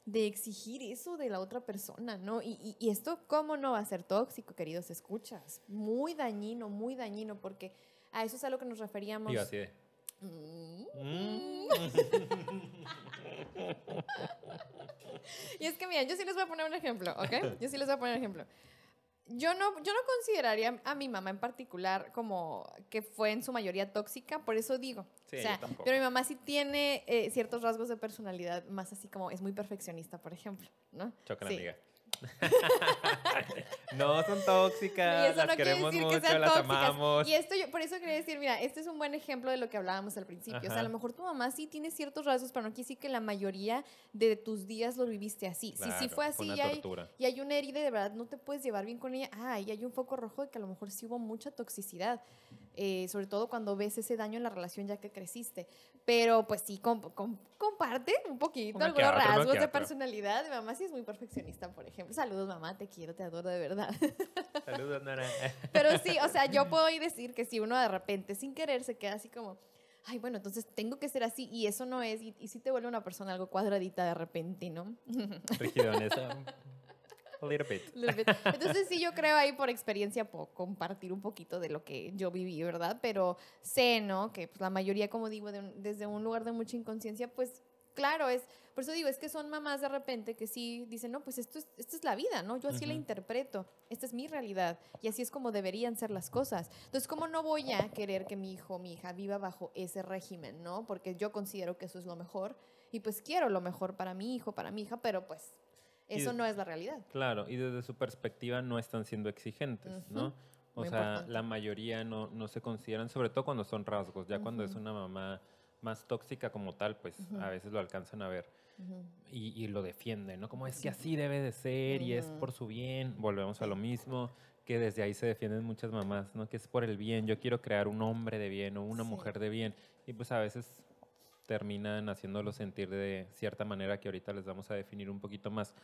de exigir eso de la otra persona, ¿no? Y, y- y esto, ¿cómo no va a ser tóxico, queridos escuchas? Muy dañino, muy dañino, porque a eso es a lo que nos referíamos. Digo así de... Mm. mm. [LAUGHS] Y es que, mira, yo sí les voy a poner un ejemplo, ¿ok? Yo sí les voy a poner un ejemplo. Yo no, yo no consideraría a mi mamá en particular como que fue en su mayoría tóxica, por eso digo. Sí, o sea, yo tampoco. pero mi mamá sí tiene eh, ciertos rasgos de personalidad, más así como es muy perfeccionista, por ejemplo, ¿no? Chócala, Sí. amiga. [LAUGHS] no, son tóxicas, las no queremos decir mucho, que sean las tóxicas. amamos. Y esto yo, por eso quería decir, mira, este es un buen ejemplo de lo que hablábamos al principio. O sea, a lo mejor tu mamá sí tiene ciertos rasgos, pero no quiere decir que la mayoría de tus días lo viviste así. si sí fue así y hay, y hay una herida de verdad no te puedes llevar bien con ella, ah, y hay un foco rojo de que a lo mejor sí hubo mucha toxicidad. Eh, sobre todo cuando ves ese daño en la relación ya que creciste. Pero pues sí, com- com- comparte un poquito que algunos rasgos de personalidad. Mi mamá sí es muy perfeccionista, por ejemplo. Saludos, mamá, te quiero, te adoro de verdad. Saludos, Nora. [LAUGHS] Pero sí, o sea, yo puedo ir decir que si uno de repente, sin querer, se queda así como, ay, bueno, entonces tengo que ser así y eso no es, y, y sí te vuelve una persona algo cuadradita de repente, ¿no? Rigidonesa. [LAUGHS] A little bit. [LAUGHS] Little bit. Entonces sí, yo creo ahí por experiencia puedo compartir un poquito de lo que yo viví, ¿verdad? Pero sé, ¿no? Que pues, la mayoría, como digo, de un- desde un lugar de mucha inconsciencia, pues claro, es, por eso digo, es que son mamás de repente que sí dicen, no, pues esto es, esto es la vida, ¿no? Yo así la Ujú. interpreto, esta es mi realidad y así es como deberían ser las cosas. Entonces, ¿cómo no voy a querer que mi hijo mi hija viva bajo ese régimen, ¿no? Porque yo considero que eso es lo mejor y pues quiero lo mejor para mi hijo, para mi hija, pero pues eso de- no es la realidad. Claro, y desde su perspectiva no están siendo exigentes, ¿no? O Muy sea, importante. la mayoría no, no se consideran, sobre todo cuando son rasgos. Ya cuando es una mamá más tóxica como tal, pues a veces lo alcanzan a ver y, y lo defienden, ¿no? Como es que así debe de ser y es por su bien. Volvemos a lo mismo, que desde ahí se defienden muchas mamás, ¿no? Que es por el bien. Yo quiero crear un hombre de bien o una Sí. mujer de bien. Y pues a veces terminan haciéndolo sentir de cierta manera que ahorita les vamos a definir un poquito más.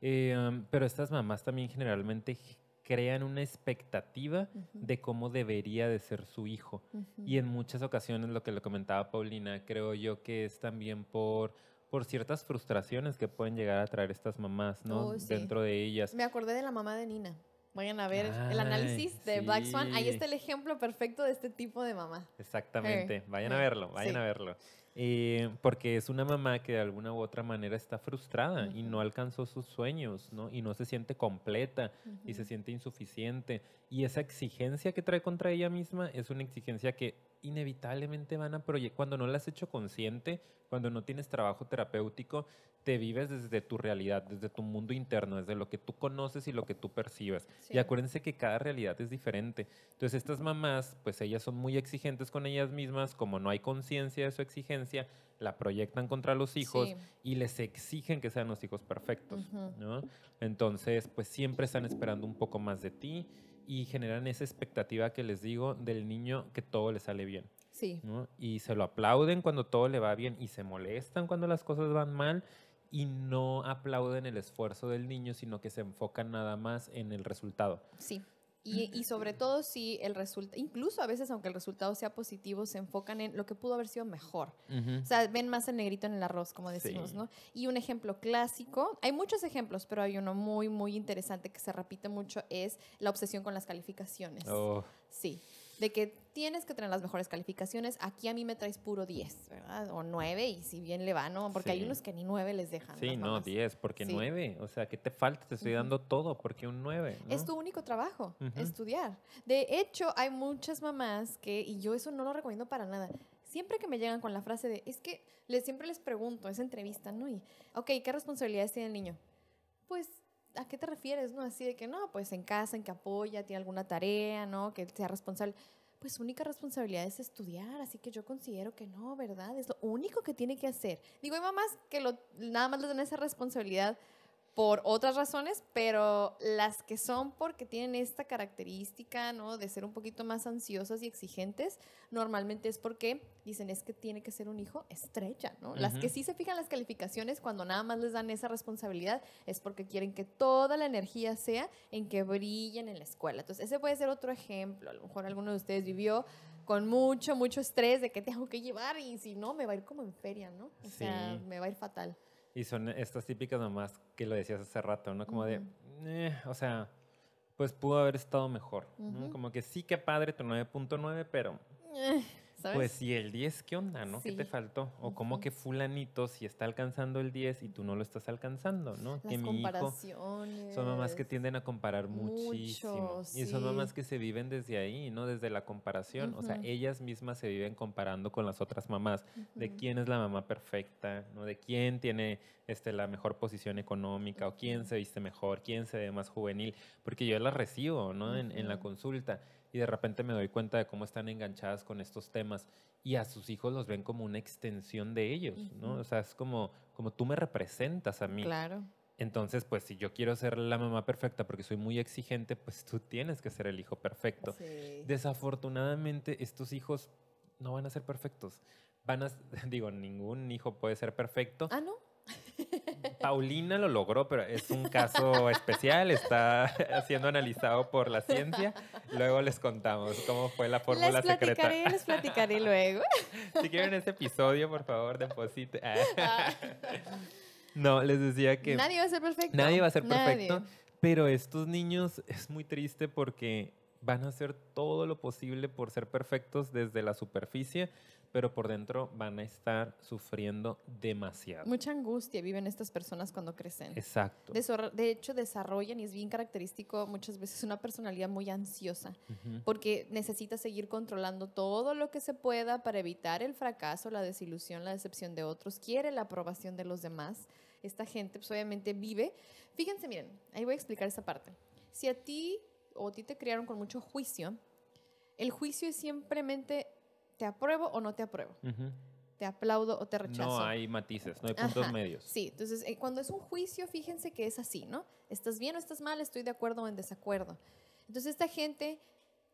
Eh, um, pero estas mamás también generalmente crean una expectativa Ujú. de cómo debería de ser su hijo. Ujú. Y en muchas ocasiones, lo que le comentaba Paulina, creo yo que es también por, por ciertas frustraciones que pueden llegar a traer estas mamás, ¿no? Oh, sí. Dentro de ellas. Me acordé de la mamá de Nina. Vayan a ver el Ay, análisis de Black Swan. Ahí sí. está el ejemplo perfecto de este tipo de mamá. Exactamente. Vayan a her, verlo, vayan sí. a verlo. Eh, porque es una mamá que de alguna u otra manera está frustrada y Ujú. no alcanzó sus sueños, ¿no? Y no se siente completa y se siente insuficiente. Y esa exigencia que trae contra ella misma es una exigencia que inevitablemente van a proyectar. Cuando no la has hecho consciente, cuando no tienes trabajo terapéutico, te vives desde tu realidad, desde tu mundo interno, desde lo que tú conoces y lo que tú percibes. Y Sí. acuérdense que cada realidad es diferente. Entonces estas mamás, pues ellas son muy exigentes con ellas mismas, como no hay conciencia de su exigencia, la proyectan contra los hijos Sí. y les exigen que sean los hijos perfectos, Ujú. ¿no? Entonces, pues siempre están esperando un poco más de ti y generan esa expectativa que les digo del niño que todo le sale bien, Sí. ¿no? Y se lo aplauden cuando todo le va bien y se molestan cuando las cosas van mal y no aplauden el esfuerzo del niño, sino que se enfocan nada más en el resultado. Sí. Y, y sobre todo si el resultado, incluso a veces aunque el resultado sea positivo, se enfocan en lo que pudo haber sido mejor. O sea, ven más el negrito en el arroz, como decimos, Sí. ¿no? Y un ejemplo clásico, hay muchos ejemplos, pero hay uno muy, muy interesante que se repite mucho, es la obsesión con las calificaciones. Oh, Sí, de que tienes que tener las mejores calificaciones. Aquí a mí me traes puro 10, ¿verdad? O 9, y si bien le va, ¿no? Porque hay unos que ni 9 les dejan. sí, no, mamás. 10, porque Sí. 9, o sea, ¿qué te falta? Te estoy dando todo, porque un 9, ¿no? Es tu único trabajo, estudiar. De hecho, hay muchas mamás que, y yo eso no lo recomiendo para nada, siempre que me llegan con la frase de, es que les, siempre les pregunto, esa entrevista, ¿no? Y, ok, ¿qué responsabilidades tiene el niño? Pues, ¿a qué te refieres, no? Así de que, no, pues en casa, en que apoya, tiene alguna tarea, ¿no? Que sea responsable. Pues su única responsabilidad es estudiar, así que yo considero que no, ¿verdad? Es lo único que tiene que hacer. Digo, hay mamás que lo, nada más les dan esa responsabilidad por otras razones, pero las que son porque tienen esta característica, ¿no? De ser un poquito más ansiosas y exigentes, normalmente es porque dicen es que tiene que ser un hijo estrella, ¿no? Las que sí se fijan las calificaciones cuando nada más les dan esa responsabilidad es porque quieren que toda la energía sea en que brillen en la escuela. Entonces, ese puede ser otro ejemplo. A lo mejor alguno de ustedes vivió con mucho, mucho estrés de que tengo que llevar y si no, me va a ir como en feria, ¿no? O sea, me va a ir fatal. Y son estas típicas mamás que lo decías hace rato, ¿no? Como de. "Eh", o sea, pues pudo haber estado mejor. Como que sí, que padre tu 9.9, pero Eh, ¿Sabes? pues y el 10, ¿qué onda, no? ¿Qué te faltó? O como que fulanito si está alcanzando el 10 y tú no lo estás alcanzando, ¿no? Las que mi hijo... Son mamás que tienden a comparar muchísimo. Y son mamás que se viven desde ahí, ¿no? Desde la comparación. O sea, ellas mismas se viven comparando con las otras mamás. De quién es la mamá perfecta, ¿no? De quién tiene este, la mejor posición económica o quién se viste mejor, quién se ve más juvenil. Porque yo las recibo, ¿no? En, en la consulta. Y de repente me doy cuenta de cómo están enganchadas con estos temas. Y a sus hijos los ven como una extensión de ellos, ¿no? O sea, es como, como tú me representas a mí. Claro. Entonces, pues si yo quiero ser la mamá perfecta porque soy muy exigente, pues tú tienes que ser el hijo perfecto. Sí. Desafortunadamente, estos hijos no van a ser perfectos. Van a, [LAUGHS] digo, ningún hijo puede ser perfecto. Ah, ¿no? Paulina lo logró, pero es un caso especial, está siendo analizado por la ciencia. Luego les contamos cómo fue la fórmula les secreta. platicaré, les platicaré luego. [LAUGHS] Si quieren ese episodio, por favor, deposite. No, les decía que Nadie va a ser perfecto. nadie va a ser perfecto, Nadie. pero estos niños es muy triste porque van a hacer todo lo posible por ser perfectos desde la superficie, pero por dentro van a estar sufriendo demasiado. Mucha angustia viven estas personas cuando crecen. Exacto. Desor- De hecho, desarrollan, y es bien característico muchas veces, una personalidad muy ansiosa, porque necesita seguir controlando todo lo que se pueda para evitar el fracaso, la desilusión, la decepción de otros, quiere la aprobación de los demás. Esta gente, pues obviamente vive. Fíjense, miren, ahí voy a explicar esa parte. Si a ti o a ti te criaron con mucho juicio, el juicio es simplemente te apruebo o no te apruebo, Ujú. te aplaudo o te rechazo. No hay matices, no hay puntos Ajá, medios. Sí, entonces eh, cuando es un juicio, fíjense que es así, ¿no? ¿Estás bien o estás mal? Estoy de acuerdo o en desacuerdo. Entonces esta gente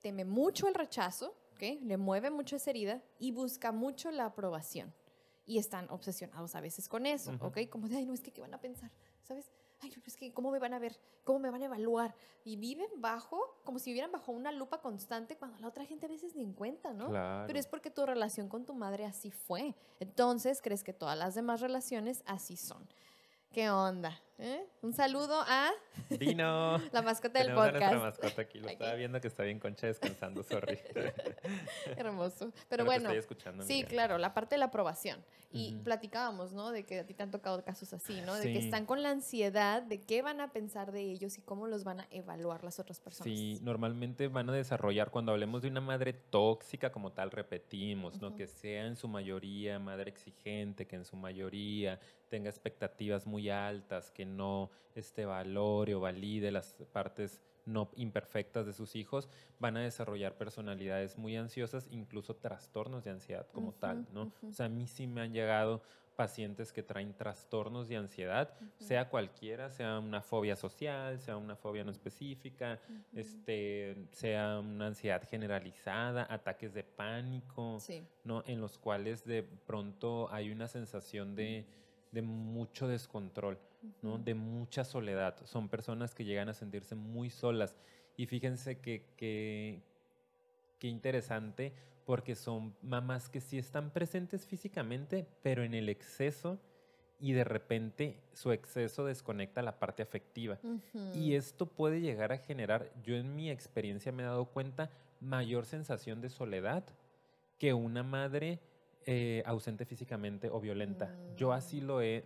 teme mucho el rechazo, ¿ok? Le mueve mucho esa herida y busca mucho la aprobación. Y están obsesionados a veces con eso, Ujú. ¿ok? Como de, ay, no, es que ¿qué van a pensar? ¿Sabes? Ay, no, es que ¿cómo me van a ver? ¿Cómo me van a evaluar? Y viven bajo, como si vivieran bajo una lupa constante cuando la otra gente a veces ni en cuenta, ¿no? Claro. Pero es porque tu relación con tu madre así fue. Entonces, crees que todas las demás relaciones así son. ¿Qué onda? ¿Eh? Un saludo a Dino. [LAUGHS] la mascota del Tenemos a nuestra podcast. mascota aquí. Lo estaba viendo que está bien concha descansando, sorry. [LAUGHS] Hermoso. Pero, Pero bueno, estoy escuchando, sí, claro, la parte de la aprobación. Y Ujú. platicábamos, ¿no? De que a ti te han tocado casos así, ¿no? De que Sí. están con la ansiedad de qué van a pensar de ellos y cómo los van a evaluar las otras personas. Sí, normalmente van a desarrollar, cuando hablemos de una madre tóxica como tal, repetimos, ¿no? Ujú. Que sea en su mayoría madre exigente, que en su mayoría tenga expectativas muy altas, que no este, valore o valide las partes no imperfectas de sus hijos, van a desarrollar personalidades muy ansiosas, incluso trastornos de ansiedad como tal, ¿no? ujú. O sea, a mí sí me han llegado pacientes que traen trastornos de ansiedad, sea cualquiera, sea una fobia social, sea una fobia no específica, este, sea una ansiedad generalizada, ataques de pánico, Sí. ¿no? En los cuales de pronto hay una sensación de, de mucho descontrol, ¿no? De mucha soledad. Son personas que llegan a sentirse muy solas. Y fíjense que, que, qué interesante, porque son mamás que sí están presentes físicamente, pero en el exceso y de repente su exceso desconecta la parte afectiva. Y esto puede llegar a generar, yo en mi experiencia me he dado cuenta, mayor sensación de soledad que una madre eh, ausente físicamente o violenta. Yo así Mm. lo he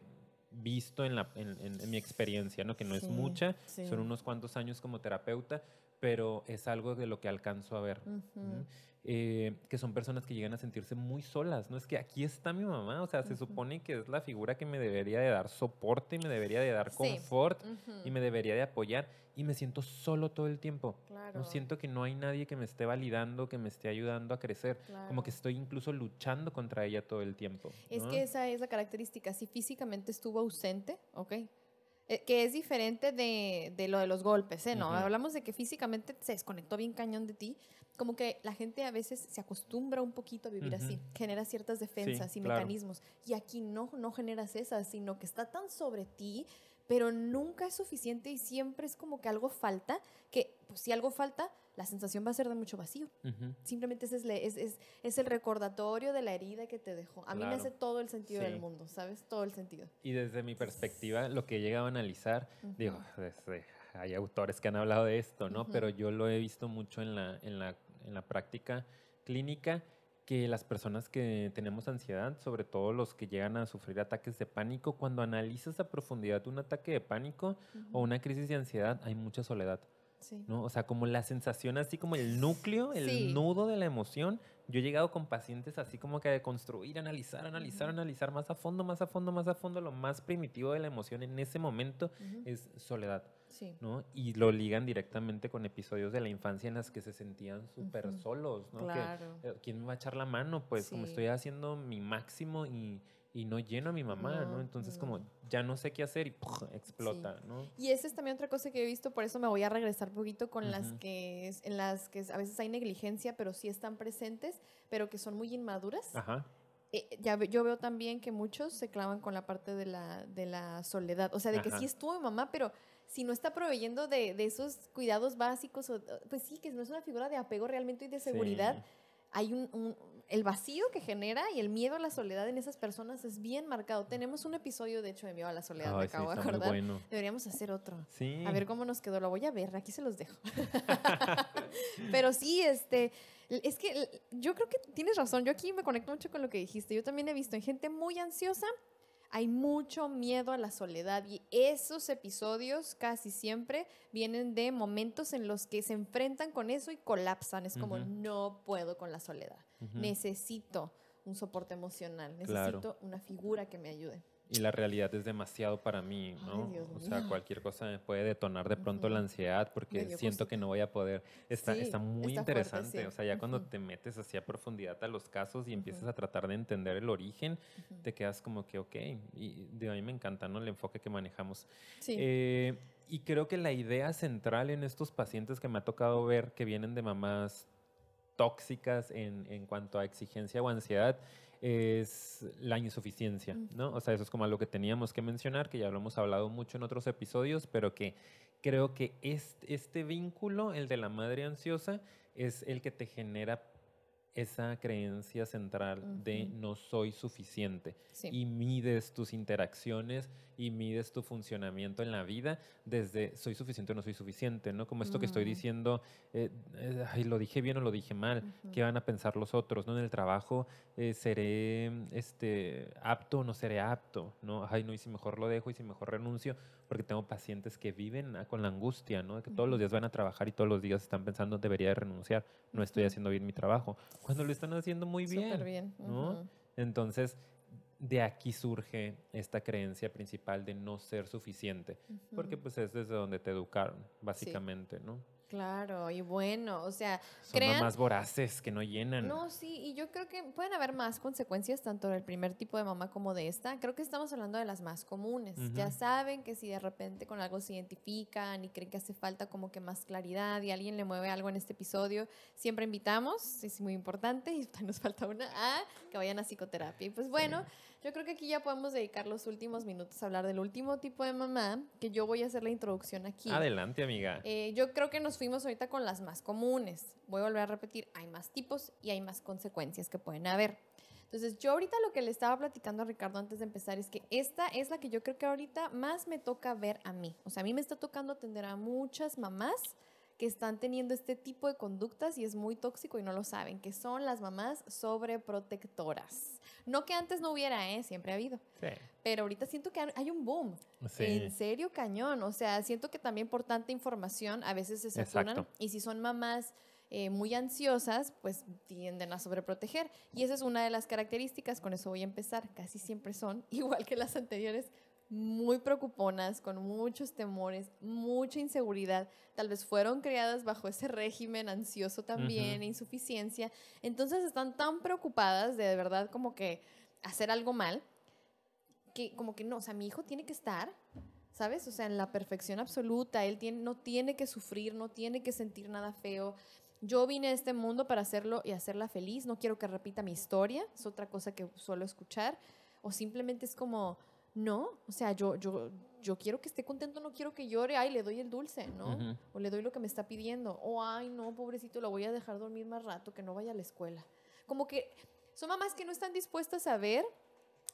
visto en, la, en, en- en mi experiencia, ¿no? que no es mucha, sí. son unos cuantos años como terapeuta, pero es algo de lo que alcanzo a ver. Ujú. ¿m? Eh, que son personas que llegan a sentirse muy solas, ¿no? Es que aquí está mi mamá, o sea, se Ujú. supone que es la figura que me debería de dar soporte y me debería de dar Sí. confort Ujú. y me debería de apoyar y me siento solo todo el tiempo. Claro. No siento que no hay nadie que me esté validando, que me esté ayudando a crecer. Como que Claro. estoy incluso luchando contra ella todo el tiempo. Es ¿no? que esa es la característica. Si físicamente estuvo ausente, ¿ok? Eh, que es diferente de, de lo de los golpes, ¿eh? No, hablamos de que físicamente se desconectó bien cañón de ti. Como que la gente a veces se acostumbra un poquito a vivir así, genera ciertas defensas y claro. mecanismos. Y aquí no, no generas esas, sino que está tan sobre ti, pero nunca es suficiente y siempre es como que algo falta, que pues, si algo falta, la sensación va a ser de mucho vacío. Simplemente ese es, le- es, es, es el recordatorio de la herida que te dejó. A mí me hace todo el sentido del mundo, ¿sabes? Todo el sentido. Y desde mi perspectiva, lo que he llegado a analizar, digo, desde- hay autores que han hablado de esto, ¿no? Pero yo lo he visto mucho en la, en, la, en la práctica clínica, que las personas que tenemos ansiedad, sobre todo los que llegan a sufrir ataques de pánico, cuando analizas a profundidad un ataque de pánico o una crisis de ansiedad, hay mucha soledad. Sí. ¿no? O sea, como la sensación, así como el núcleo, el Sí. nudo de la emoción. Yo he llegado con pacientes así como que de construir, analizar, analizar, analizar más a fondo, más a fondo, más a fondo. Lo más primitivo de la emoción en ese momento es soledad, Sí. ¿no? Y lo ligan directamente con episodios de la infancia en las que se sentían súper solos, ¿no? Que, Claro. eh, ¿Quién me va a echar la mano? Pues como estoy haciendo mi máximo y, y no lleno a mi mamá, ¿no? No, Entonces no. como ya no sé qué hacer y ¡puf! explota, ¿no? Y esa es también otra cosa que he visto, por eso me voy a regresar un poquito con las Ujú. que es- en las que a veces hay negligencia, pero sí están presentes, pero que son muy inmaduras. Ajá. eh, ya yo veo también que muchos se clavan con la parte de la, de la soledad. O sea, de que Ajá. sí estuvo mi mamá, pero si no está proveyendo de, de esos cuidados básicos, o- pues sí, que no es una figura de apego realmente y de seguridad, Sí. hay un, un- el vacío que genera y el miedo a la soledad en esas personas es bien marcado. Tenemos un episodio, de hecho, de miedo a la soledad, me Ay, sí, acabo de está muy acordar. bueno. Deberíamos hacer otro. Sí. A ver cómo nos quedó. Lo voy a ver, aquí se los dejo. [LAUGHS] Pero sí, este, es que yo creo que tienes razón. Yo aquí me conecto mucho con lo que dijiste. Yo también he visto en gente muy ansiosa, hay mucho miedo a la soledad y esos episodios casi siempre vienen de momentos en los que se enfrentan con eso y colapsan. Es como, no puedo con la soledad. Necesito un soporte emocional. Claro. Necesito una figura que me ayude. Y la realidad es demasiado para mí, Ay, ¿no? Dios o sea, cualquier cosa me puede detonar de pronto la Ujú. ansiedad porque siento que no voy a poder. Está, Sí, está muy está fuerte, interesante. sí. O sea, ya cuando Ujú. te metes así a profundidad a los casos y empiezas Ujú. a tratar de entender el origen, te quedas como que, ok. Y de a mí me encanta, ¿no? El enfoque que manejamos. Sí. Eh, y creo que la idea central en estos pacientes que me ha tocado ver que vienen de mamás tóxicas en, en cuanto a exigencia o ansiedad es la insuficiencia, ¿no? O sea, eso es como algo que teníamos que mencionar, que ya lo hemos hablado mucho en otros episodios, pero que creo que este, este vínculo, el de la madre ansiosa, es el que te genera esa creencia central de no soy suficiente Sí. y mides tus interacciones y mides tu funcionamiento en la vida desde soy suficiente o no soy suficiente, ¿no? Como esto que estoy Mm. diciendo, eh, eh, ay, lo dije bien o lo dije mal, Ujú. ¿qué van a pensar los otros, ¿no? En el trabajo, eh, ¿seré este, apto o no seré apto, ¿no? Ay, no, y si mejor lo dejo y si mejor renuncio, porque tengo pacientes que viven ah, con la angustia, ¿no? De que todos los días van a trabajar y todos los días están pensando, debería de renunciar, no estoy haciendo bien mi trabajo, cuando lo están haciendo muy bien. Súper bien. ¿no? Entonces, de aquí surge esta creencia principal de no ser suficiente, porque pues es desde donde te educaron, básicamente, ¿no? Claro, y bueno, o sea, Son crean... mamás voraces que no llenan. No, sí, y yo creo que pueden haber más consecuencias tanto del primer tipo de mamá como de esta. Creo que estamos hablando de las más comunes. Ya saben que si de repente con algo se identifican y creen que hace falta como que más claridad y alguien le mueve algo en este episodio, siempre invitamos, es muy importante, [LAUGHS] y nos falta una, a que vayan a psicoterapia. Y pues bueno, yo creo que aquí ya podemos dedicar los últimos minutos a hablar del último tipo de mamá, que yo voy a hacer la introducción aquí. Adelante, amiga. Eh, yo creo que nos fuimos ahorita con las más comunes. Voy a volver a repetir, hay más tipos y hay más consecuencias que pueden haber. Entonces, yo ahorita lo que le estaba platicando a Ricardo antes de empezar es que esta es la que yo creo que ahorita más me toca ver a mí. O sea, a mí me está tocando atender a muchas mamás que están teniendo este tipo de conductas y es muy tóxico y no lo saben, que son las mamás sobreprotectoras. No que antes no hubiera, ¿eh? siempre ha habido. Sí. Pero ahorita siento que hay un boom. Sí. En serio, cañón. O sea, siento que también por tanta información a veces se saturan. Exacto. Y si son mamás eh, muy ansiosas, pues tienden a sobreproteger. Y esa es una de las características, con eso voy a empezar. Casi siempre son, [LAUGHS] igual que las anteriores, muy preocuponas, con muchos temores, mucha inseguridad. Tal vez fueron criadas bajo ese régimen ansioso también, Ujú. insuficiencia. Entonces están tan preocupadas de de verdad como que hacer algo mal que como que no, o sea, mi hijo tiene que estar, ¿sabes? O sea, en la perfección absoluta, él tiene, no tiene que sufrir, no tiene que sentir nada feo. Yo vine a este mundo para hacerlo y hacerla feliz, no quiero que repita mi historia, es otra cosa que suelo escuchar, o simplemente es como, no, o sea, yo, yo, yo quiero que esté contento, no quiero que llore, ay, le doy el dulce, ¿no? O le doy lo que me está pidiendo, o ay, no, pobrecito, lo voy a dejar dormir más rato, que no vaya a la escuela. Como que son mamás que no están dispuestas a ver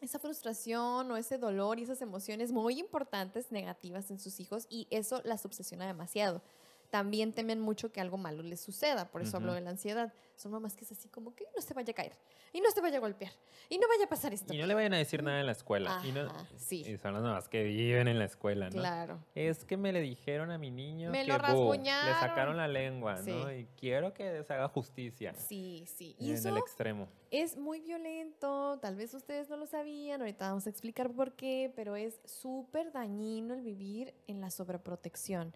esa frustración o ese dolor y esas emociones muy importantes negativas en sus hijos y eso las obsesiona demasiado. También temen mucho que algo malo les suceda, por eso hablo Ujú. de la ansiedad. Son mamás que es así como que no se vaya a caer y no se vaya a golpear y no vaya a pasar esto. Y no le vayan a decir nada en la escuela. y, no- Ajá, sí. y son las mamás que viven en la escuela, ¿no? Claro. Es que me le dijeron a mi niño Me que lo rasguñaron. le sacaron la lengua, ¿no? Sí. Y quiero que se haga justicia. Sí, sí. Y En eso el extremo. es muy violento, tal vez ustedes no lo sabían, ahorita vamos a explicar por qué, pero es súper dañino el vivir en la sobreprotección.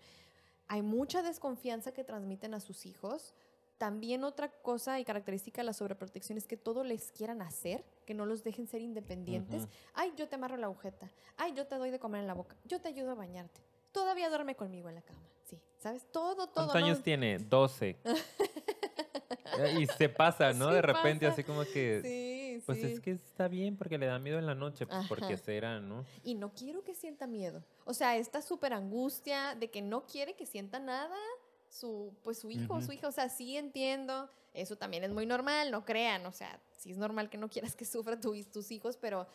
Hay mucha desconfianza que transmiten a sus hijos. También otra cosa y característica de la sobreprotección es que todo les quieran hacer, que no los dejen ser independientes. Ay, yo te amarro la agujeta. Ay, yo te doy de comer en la boca. Yo te ayudo a bañarte. Todavía duerme conmigo en la cama. Sí, ¿sabes? Todo, todo. ¿Cuántos ¿no? años tiene? 12. [LAUGHS] y se pasa, ¿no? De repente, pasa. así como que... Sí, Pues es que está bien porque le da miedo en la noche, pues porque será, ¿no? Y no quiero que sienta miedo. O sea, esta súper angustia de que no quiere que sienta nada su, pues su hijo o Ujú. su hija. O sea, sí entiendo. Eso también es muy normal, no crean. O sea, sí es normal que no quieras que [LAUGHS] sufra tu- tus hijos, pero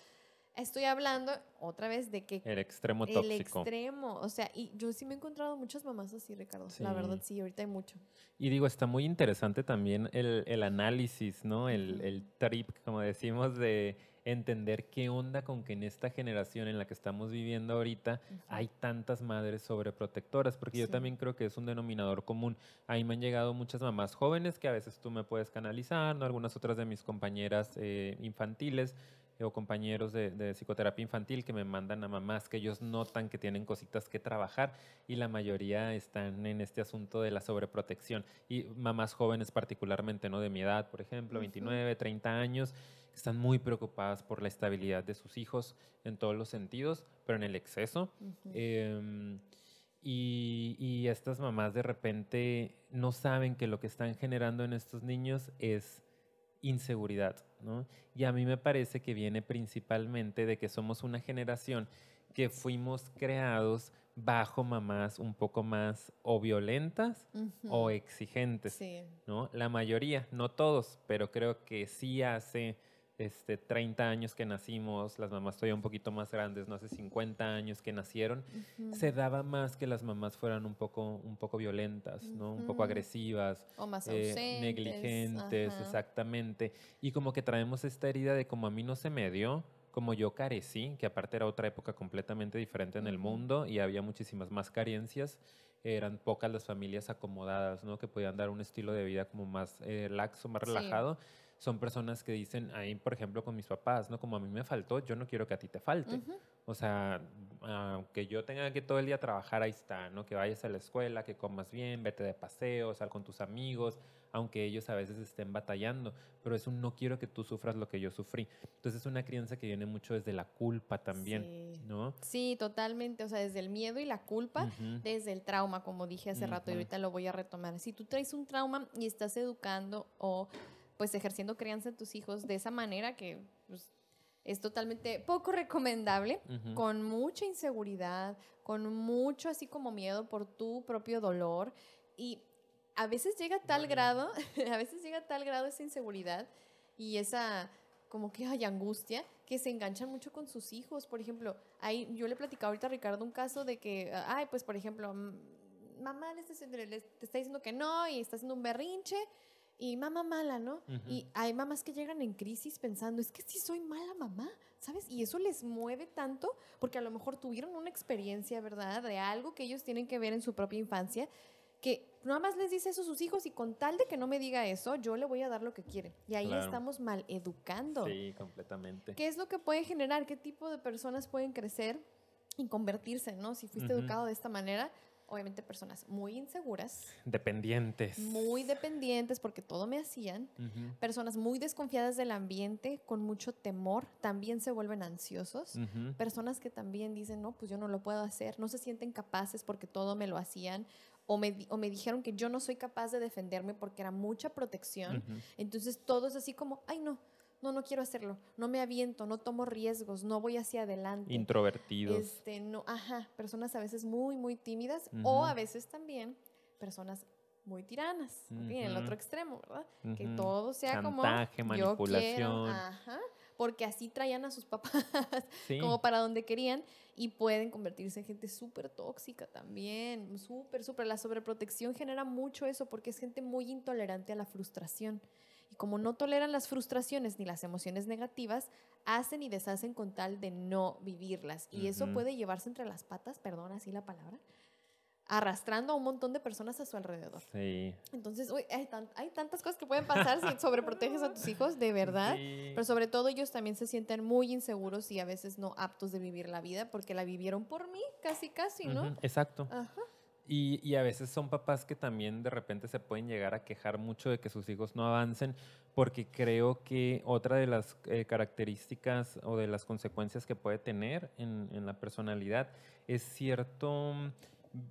estoy hablando otra vez de que El extremo el tóxico. extremo. O sea, y yo sí me he encontrado muchas mamás así, Ricardo. La verdad, Sí. sí, ahorita hay mucho. Y digo, está muy interesante también el, el análisis, ¿no? El, el trip, como decimos, de entender qué onda con que en esta generación en la que estamos viviendo ahorita hay tantas madres sobreprotectoras, porque yo Sí. también creo que es un denominador común. Ahí me han llegado muchas mamás jóvenes que a veces tú me puedes canalizar, ¿no? Algunas otras de mis compañeras eh, infantiles o compañeros de, de psicoterapia infantil que me mandan a mamás que ellos notan que tienen cositas que trabajar y la mayoría están en este asunto de la sobreprotección. Y mamás jóvenes particularmente, ¿no? De mi edad, por ejemplo, Ujú. 29, 30 años, que están muy preocupadas por la estabilidad de sus hijos en todos los sentidos, pero en el exceso. Em, y, y estas mamás de repente no saben que lo que están generando en estos niños es inseguridad, ¿no? Y a mí me parece que viene principalmente de que somos una generación que fuimos creados bajo mamás un poco más o violentas o exigentes, Sí. ¿no? La mayoría, no todos, pero creo que sí hace este, 30 años que nacimos, las mamás todavía un poquito más grandes, no hace 50 años que nacieron, Ujú. se daba más que las mamás fueran un poco, un poco violentas, ¿no? Un poco agresivas, O más eh, ausentes. negligentes, ajá. exactamente. Y como que traemos esta herida de como a mí no se me dio, como yo carecí, que aparte era otra época completamente diferente en el mundo y había muchísimas más carencias. Eran pocas las familias acomodadas, ¿no? Que podían dar un estilo de vida como más eh, laxo, más Sí. Son personas que dicen, ahí por ejemplo con mis papás, ¿no? Como a mí me faltó, yo no quiero que a ti te falte. Ujú. O sea, aunque yo tenga que todo el día trabajar, ahí está, ¿no? Que vayas a la escuela, que comas bien, vete de paseo, sal con tus amigos, aunque ellos a veces estén batallando, pero eso no quiero que tú sufras lo que yo sufrí. Entonces es una crianza que viene mucho desde la culpa también, Sí. ¿no? Sí, totalmente. O sea, desde el miedo y la culpa, Ujú. desde el trauma, como dije hace rato, y ahorita lo voy a retomar. Si tú traes un trauma y estás educando o pues ejerciendo crianza en tus hijos de esa manera que pues, es totalmente poco recomendable, con mucha inseguridad, con mucho así como miedo por tu propio dolor y a veces llega a tal Bueno. grado, [LAUGHS] a veces llega a tal grado esa inseguridad y esa como que hay angustia que se enganchan mucho con sus hijos. Por ejemplo, ahí yo le he platicado ahorita a Ricardo un caso de que, ay, pues por ejemplo, mamá le está, diciendo- le- está diciendo que no y está haciendo un berrinche y mamá mala, ¿no? Y hay mamás que llegan en crisis pensando, es que sí soy mala mamá, ¿sabes? Y eso les mueve tanto porque a lo mejor tuvieron una experiencia, ¿verdad? De algo que ellos tienen que ver en su propia infancia, que nada más les dice eso a sus hijos y con tal de que no me diga eso, yo le voy a dar lo que quiere. Y ahí Claro. estamos mal educando. Sí, completamente. ¿Qué es lo que puede generar? ¿Qué tipo de personas pueden crecer y convertirse, ¿no? Si fuiste educado de esta manera, obviamente personas muy inseguras, Dependientes. muy dependientes porque todo me hacían, Ujú. personas muy desconfiadas del ambiente, con mucho temor, también se vuelven ansiosos. Ujú. Personas que también dicen, no, pues yo no lo puedo hacer, no se sienten capaces porque todo me lo hacían, o me, o me dijeron que yo no soy capaz de defenderme porque era mucha protección. Ujú. Entonces todo es así como, ay no, no, no quiero hacerlo, no me aviento, no tomo riesgos, no voy hacia adelante. Introvertidos. Este, no, ajá, personas a veces muy, muy tímidas o a veces también personas muy tiranas, en el otro extremo, ¿verdad? Que todo sea como Chantaje, yo quiero, manipulación. ajá, porque así traían a sus papás [LAUGHS] Sí. como para donde querían y pueden convertirse en gente súper tóxica también, súper, súper. La sobreprotección genera mucho eso porque es gente muy intolerante a la frustración. Y como no toleran las frustraciones ni las emociones negativas, hacen y deshacen con tal de no vivirlas. Y eso puede llevarse entre las patas, perdón, así la palabra, arrastrando a un montón de personas a su alrededor. Sí. Entonces, uy, hay, tan- hay tantas cosas que pueden pasar si sobreproteges a tus hijos, de verdad. Sí. Pero sobre todo ellos también se sienten muy inseguros y a veces no aptos de vivir la vida porque la vivieron por mí, casi, casi, ¿no? Exacto. Ajá. Y, a veces son papás que también de repente se pueden llegar a quejar mucho de que sus hijos no avancen, porque creo que otra de las eh, características o de las consecuencias que puede tener en, en la personalidad es cierto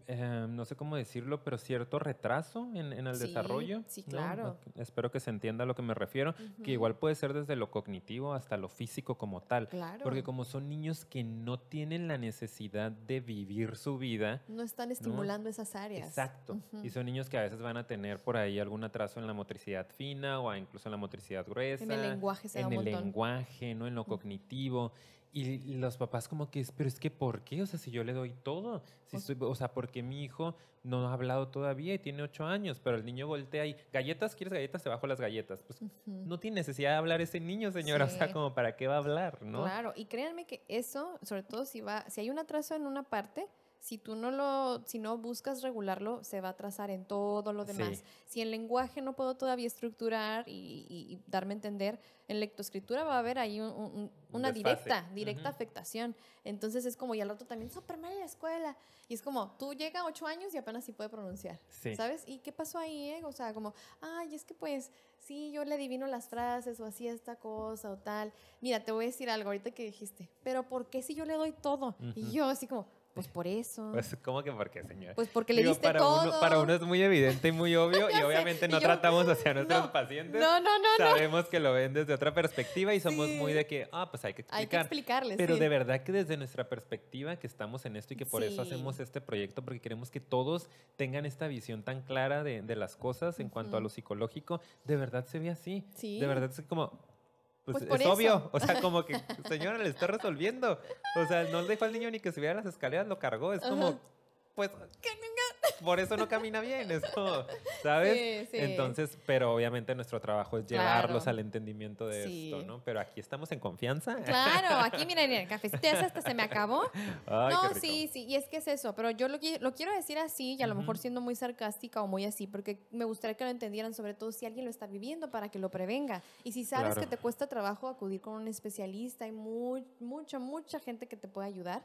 eh, no sé cómo decirlo, pero cierto retraso en, en el Sí, desarrollo. sí, ¿no? claro. Espero que se entienda a lo que me refiero, que igual puede ser desde lo cognitivo hasta lo físico como tal. Claro. Porque como son niños que no tienen la necesidad de vivir su vida, No están estimulando esas áreas. Exacto. Y son niños que a veces van a tener por ahí algún atraso en la motricidad fina o incluso en la motricidad gruesa. En el lenguaje se da En un el montón. lenguaje, ¿no? En lo cognitivo. Y los papás como que, pero es que ¿por qué? O sea, si yo le doy todo. Si Pues estoy- o sea, porque mi hijo no ha hablado todavía y tiene ocho años, pero el niño voltea y, galletas, ¿quieres galletas? Te bajo las galletas. Pues no tiene necesidad de hablar ese niño, señora. O sea, como para qué va a hablar, ¿no? Claro, y créanme que eso, sobre todo si va, si hay un atraso en una parte, si tú no lo, si no buscas regularlo, se va a atrasar en todo lo demás. Sí. Si en lenguaje no puedo todavía estructurar y, y- y darme a entender, en lectoescritura va a haber ahí un- un- un- Un una desfase. directa, directa Ujú. afectación. Entonces es como, y al rato también, súper mal en la escuela. Y es como, tú llega a ocho años y apenas sí puede pronunciar. Sí. ¿Sabes? ¿Y qué pasó ahí? eh? O sea, como, ay, es que pues, sí, yo le adivino las frases o así esta cosa o tal. Mira, te voy a decir algo ahorita que dijiste, pero ¿por qué si yo le doy todo? Y Ujú. yo así como, pues [LAUGHS] por eso. Pues, Pues, ¿cómo que por qué, señora? porque le Digo, diste para todo. Uno, para uno es muy evidente y muy obvio [LAUGHS] y obviamente no yo- tratamos hacia [LAUGHS] nuestros No, pacientes. No, no, no, no. Sabemos que lo ven desde otra perspectiva y somos Sí. muy de que, ah, pues hay que Hay que explicar. explicarles. Pero sí. de verdad que desde nuestra perspectiva que estamos en esto y que por eso Sí. hacemos este proyecto, porque queremos que todos tengan esta visión tan clara de, de las cosas en cuanto a lo psicológico, de verdad se ve así. Sí. De verdad es como, pues, Pues por es eso. obvio. O sea, como que, señora, le está resolviendo. O sea, no dejó al niño ni que subiera las escaleras, lo cargó. Es como, Ajá. pues, por eso no camina bien. Es como, ¿sabes? Sí, sí. Entonces, pero obviamente nuestro trabajo es Claro. llevarlos al entendimiento de Sí. esto, ¿no? Pero aquí estamos en confianza. Claro, aquí miren, el cafecito hasta se me acabó. [LAUGHS] Ay, no, sí, sí, y es que es eso, pero yo lo, lo quiero decir así y a lo mejor Ujú. siendo muy sarcástica o muy así, porque me gustaría que lo entendieran, sobre todo si alguien lo está viviendo para que lo prevenga. Y si sabes Claro. que te cuesta trabajo acudir con un especialista, hay muy, mucha, mucha gente que te puede ayudar.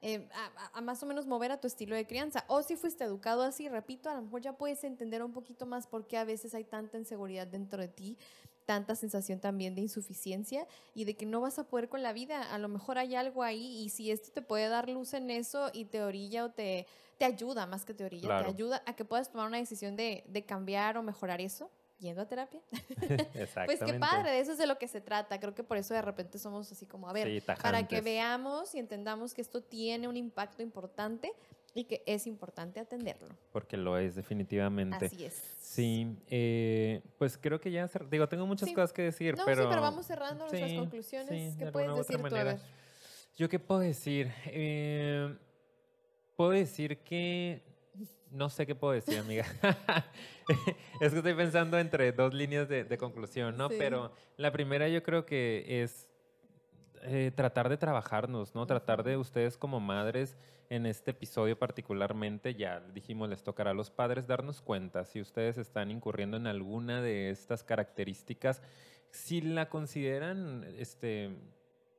Eh, a, más o menos mover a tu estilo de crianza. O si fuiste educado así, repito, a lo mejor ya puedes entender un poquito más por qué a veces hay tanta inseguridad dentro de ti, tanta sensación también de insuficiencia y de que no vas a poder con la vida. A lo mejor hay algo ahí y si esto te puede dar luz en eso y te orilla o te, te ayuda, más que te orilla, Claro. te ayuda a que puedas tomar una decisión de, de cambiar o mejorar eso. Yendo a terapia. [LAUGHS] [LAUGHS] Pues qué padre, de eso es de lo que se trata. Creo que por eso de repente somos así como, a ver, Sí, para que veamos y entendamos que esto tiene un impacto importante y que es importante atenderlo. Porque lo es, definitivamente. Así es. Sí, eh, pues creo que ya, digo, tengo muchas Sí. cosas que decir, No, pero... sí, pero vamos cerrando nuestras conclusiones. ¿Qué de puedes decir tú? A manera. ver. ¿Yo qué puedo decir? Eh, puedo decir que... No sé qué puedo decir, amiga. [LAUGHS] es que estoy pensando entre dos líneas de, de conclusión, ¿no? Sí. Pero la primera yo creo que es eh, tratar de trabajarnos, ¿no? Tratar de ustedes como madres, en este episodio particularmente, ya dijimos, les tocará a los padres darnos cuenta si ustedes están incurriendo en alguna de estas características, si la consideran este,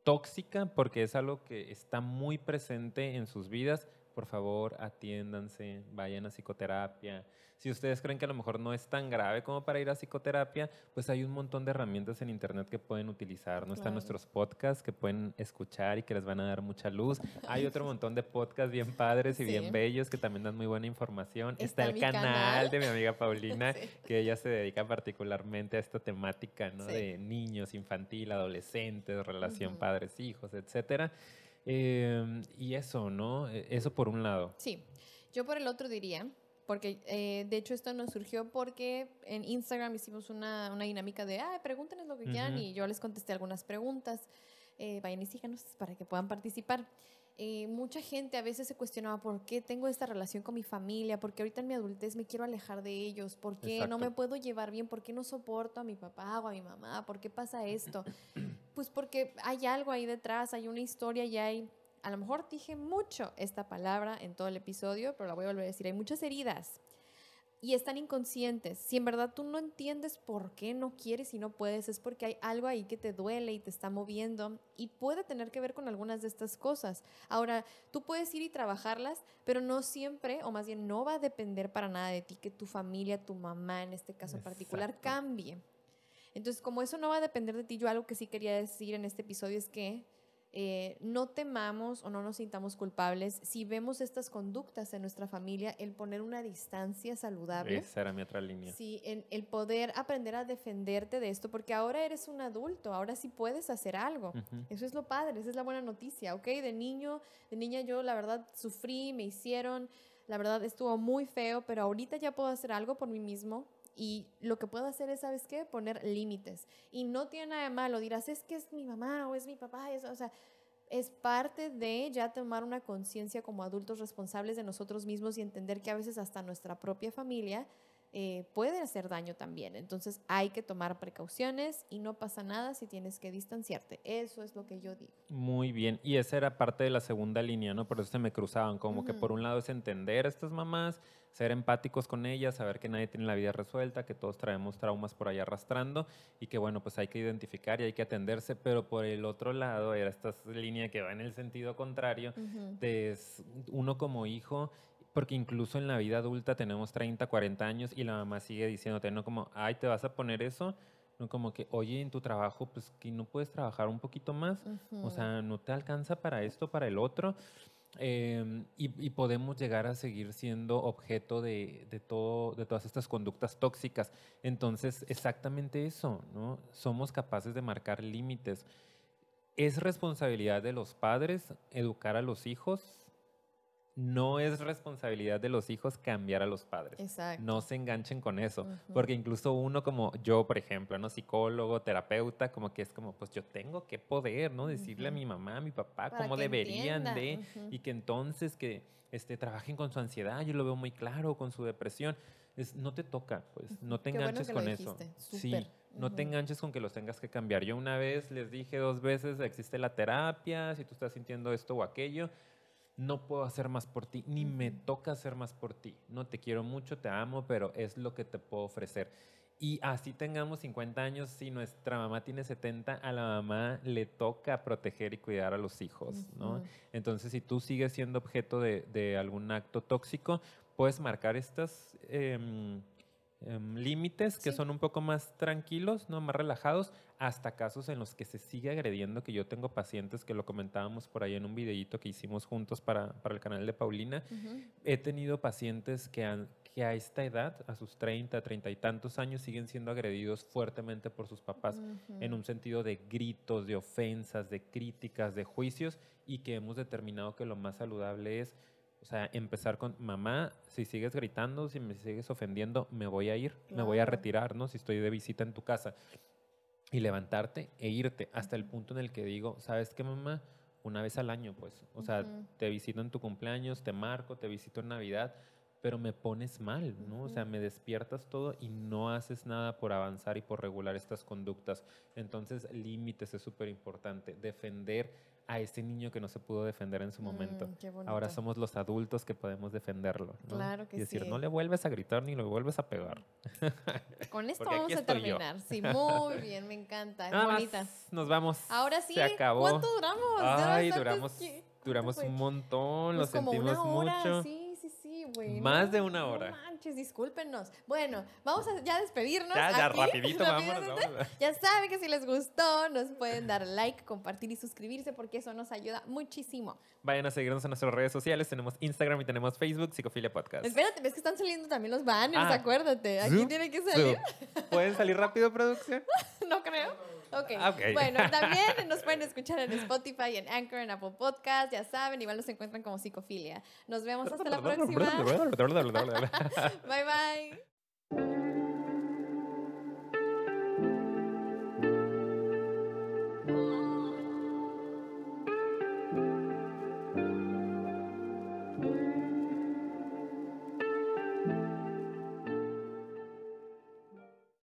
tóxica, porque es algo que está muy presente en sus vidas, por favor, atiéndanse, vayan a psicoterapia. Si ustedes creen que a lo mejor no es tan grave como para ir a psicoterapia, pues hay un montón de herramientas en internet que pueden utilizar. No están nuestros podcasts que pueden escuchar y que les van a dar mucha luz. Hay otro [LAUGHS] montón de podcasts bien padres y Sí. bien bellos que también dan muy buena información. Está, Está el canal, canal. de mi amiga Paulina, [LAUGHS] Sí. que ella se dedica particularmente a esta temática, ¿no? Sí. De niños, infantil, adolescentes, relación padres-hijos, etcétera. Eh, y eso, ¿no? Eh, Eso por un lado. Sí, yo por el otro diría, porque eh, de hecho esto nos surgió porque en Instagram hicimos una, una dinámica de, ah, pregúntenos lo que quieran y yo les contesté algunas preguntas. Eh, vayan y síganos para que puedan participar. Eh, mucha gente a veces se cuestionaba por qué tengo esta relación con mi familia, porque ahorita en mi adultez me quiero alejar de ellos, por qué no me puedo llevar bien, por qué no soporto a mi papá o a mi mamá, por qué pasa esto. [CLEARS THROAT] Pues porque hay algo ahí detrás, hay una historia y hay, a lo mejor dije mucho esta palabra en todo el episodio, pero la voy a volver a decir, hay muchas heridas y están inconscientes. Si en verdad tú no entiendes por qué no quieres y no puedes, es porque hay algo ahí que te duele y te está moviendo y puede tener que ver con algunas de estas cosas. Ahora, tú puedes ir y trabajarlas, pero no siempre, o más bien no va a depender para nada de ti que tu familia, tu mamá en este caso en particular, cambie. Entonces, como eso no va a depender de ti, yo algo que sí quería decir en este episodio es que eh, no temamos o no nos sintamos culpables si vemos estas conductas en nuestra familia, el poner una distancia saludable. Esa era mi otra línea. Sí, en el poder aprender a defenderte de esto, porque ahora eres un adulto, ahora sí puedes hacer algo. Eso es lo padre, esa es la buena noticia, ¿ok? De niño, de niña yo la verdad sufrí, me hicieron, la verdad estuvo muy feo, pero ahorita ya puedo hacer algo por mí mismo. Y lo que puedo hacer es, ¿sabes qué? Poner límites. Y no tiene nada de malo. Dirás, es que es mi mamá o es mi papá. es- o sea, es parte de ya tomar una conciencia como adultos responsables de nosotros mismos y entender que a veces hasta nuestra propia familia eh, puede hacer daño también. Entonces hay que tomar precauciones y no pasa nada si tienes que distanciarte. Eso es lo que yo digo. Muy bien, y esa era parte de la segunda línea, ¿no? Por eso se me cruzaban, como que por un lado es entender a estas mamás, ser empáticos con ellas, saber que nadie tiene la vida resuelta, que todos traemos traumas por ahí arrastrando y que bueno, pues hay que identificar y hay que atenderse, pero por el otro lado era esta línea que va en el sentido contrario, de s- uno como hijo, porque incluso en la vida adulta tenemos 30, 40 años y la mamá sigue diciéndote, no como, ay, te vas a poner eso, no como que, oye, en tu trabajo, pues que no puedes trabajar un poquito más, o sea, no te alcanza para esto, para el otro. Em, y, y podemos llegar a seguir siendo objeto de, de todo, de todas estas conductas tóxicas. Entonces, exactamente eso, ¿no? Somos capaces de marcar límites. ¿Es responsabilidad de los padres educar a los hijos? No es responsabilidad de los hijos cambiar a los padres. Exacto. No se enganchen con eso, porque incluso uno como yo, por ejemplo, no psicólogo, terapeuta, como que es como, pues yo tengo que poder, ¿no? Decirle a mi mamá, a mi papá, Para cómo deberían entienda, de, y que entonces que este, trabajen con su ansiedad, yo lo veo muy claro, con su depresión. Es, no te toca, pues, no te Qué enganches con eso. Sí, no te enganches con que los tengas que cambiar. Yo una vez les dije dos veces, existe la terapia, si tú estás sintiendo esto o aquello, no puedo hacer más por ti, ni me toca hacer más por ti. No te quiero mucho, te amo, pero es lo que te puedo ofrecer. Y así tengamos 50 años, si nuestra mamá tiene 70, a la mamá le toca proteger y cuidar a los hijos, ¿no? Entonces, si tú sigues siendo objeto de, de algún acto tóxico, puedes marcar estos límites que Sí. son un poco más tranquilos, ¿no? más relajados, hasta casos en los que se sigue agrediendo, que yo tengo pacientes que lo comentábamos por ahí en un videíto que hicimos juntos para, para el canal de Paulina. Ujú. He tenido pacientes que, han- que a esta edad, a sus 30, 30 y tantos años, siguen siendo agredidos fuertemente por sus papás en Ujú. un sentido de gritos, de ofensas, de críticas, de juicios y que hemos determinado que lo más saludable es, o sea, empezar con mamá, si sigues gritando, si me sigues ofendiendo, me voy a ir, me voy a retirar, ¿no? Si estoy de visita en tu casa y levantarte e irte hasta el punto en el que digo, ¿sabes qué, mamá? Una vez al año, pues, o sea, te visito en tu cumpleaños, te marco, te visito en Navidad, pero me pones mal, ¿no? O sea, me despiertas todo y no haces nada por avanzar y por regular estas conductas. Entonces, límites es súper importante. Defender a ese niño que no se pudo defender en su momento. Mm, Ahora somos los adultos que podemos defenderlo. ¿no? Claro que y decir, sí. no le vuelves a gritar ni lo vuelves a pegar. [LAUGHS] Con esto vamos a yo. terminar. Sí, muy bien, me encanta. Es Nada más, bonita. nos vamos. Ahora sí, Se acabó. ¿cuánto duramos? Ay, duramos, que- ¿cuánto duramos un montón, Pues lo como sentimos una hora, mucho. Sí, sí, güey. Más no, de una no hora. manches, discúlpenos. Bueno, vamos a ya despedirnos. Ya, ya, aquí, [LAUGHS] rapidito, vámonos, vámonos. [LAUGHS] Ya saben que si les gustó, nos pueden dar like, compartir y suscribirse porque eso nos ayuda muchísimo. Vayan a seguirnos en nuestras redes sociales. Tenemos Instagram y tenemos Facebook, Psicofilia Podcast. Espérate, ves que están saliendo también los banners, Ah. acuérdate. Aquí Zup, tiene que salir. zup. ¿Pueden salir rápido, producción? [LAUGHS] no creo. Ok. Ah, ok. Bueno, también nos pueden escuchar en Spotify, en Anchor, en Apple Podcast, ya saben, igual nos encuentran como psicofilia. Nos vemos hasta la próxima. bye bye.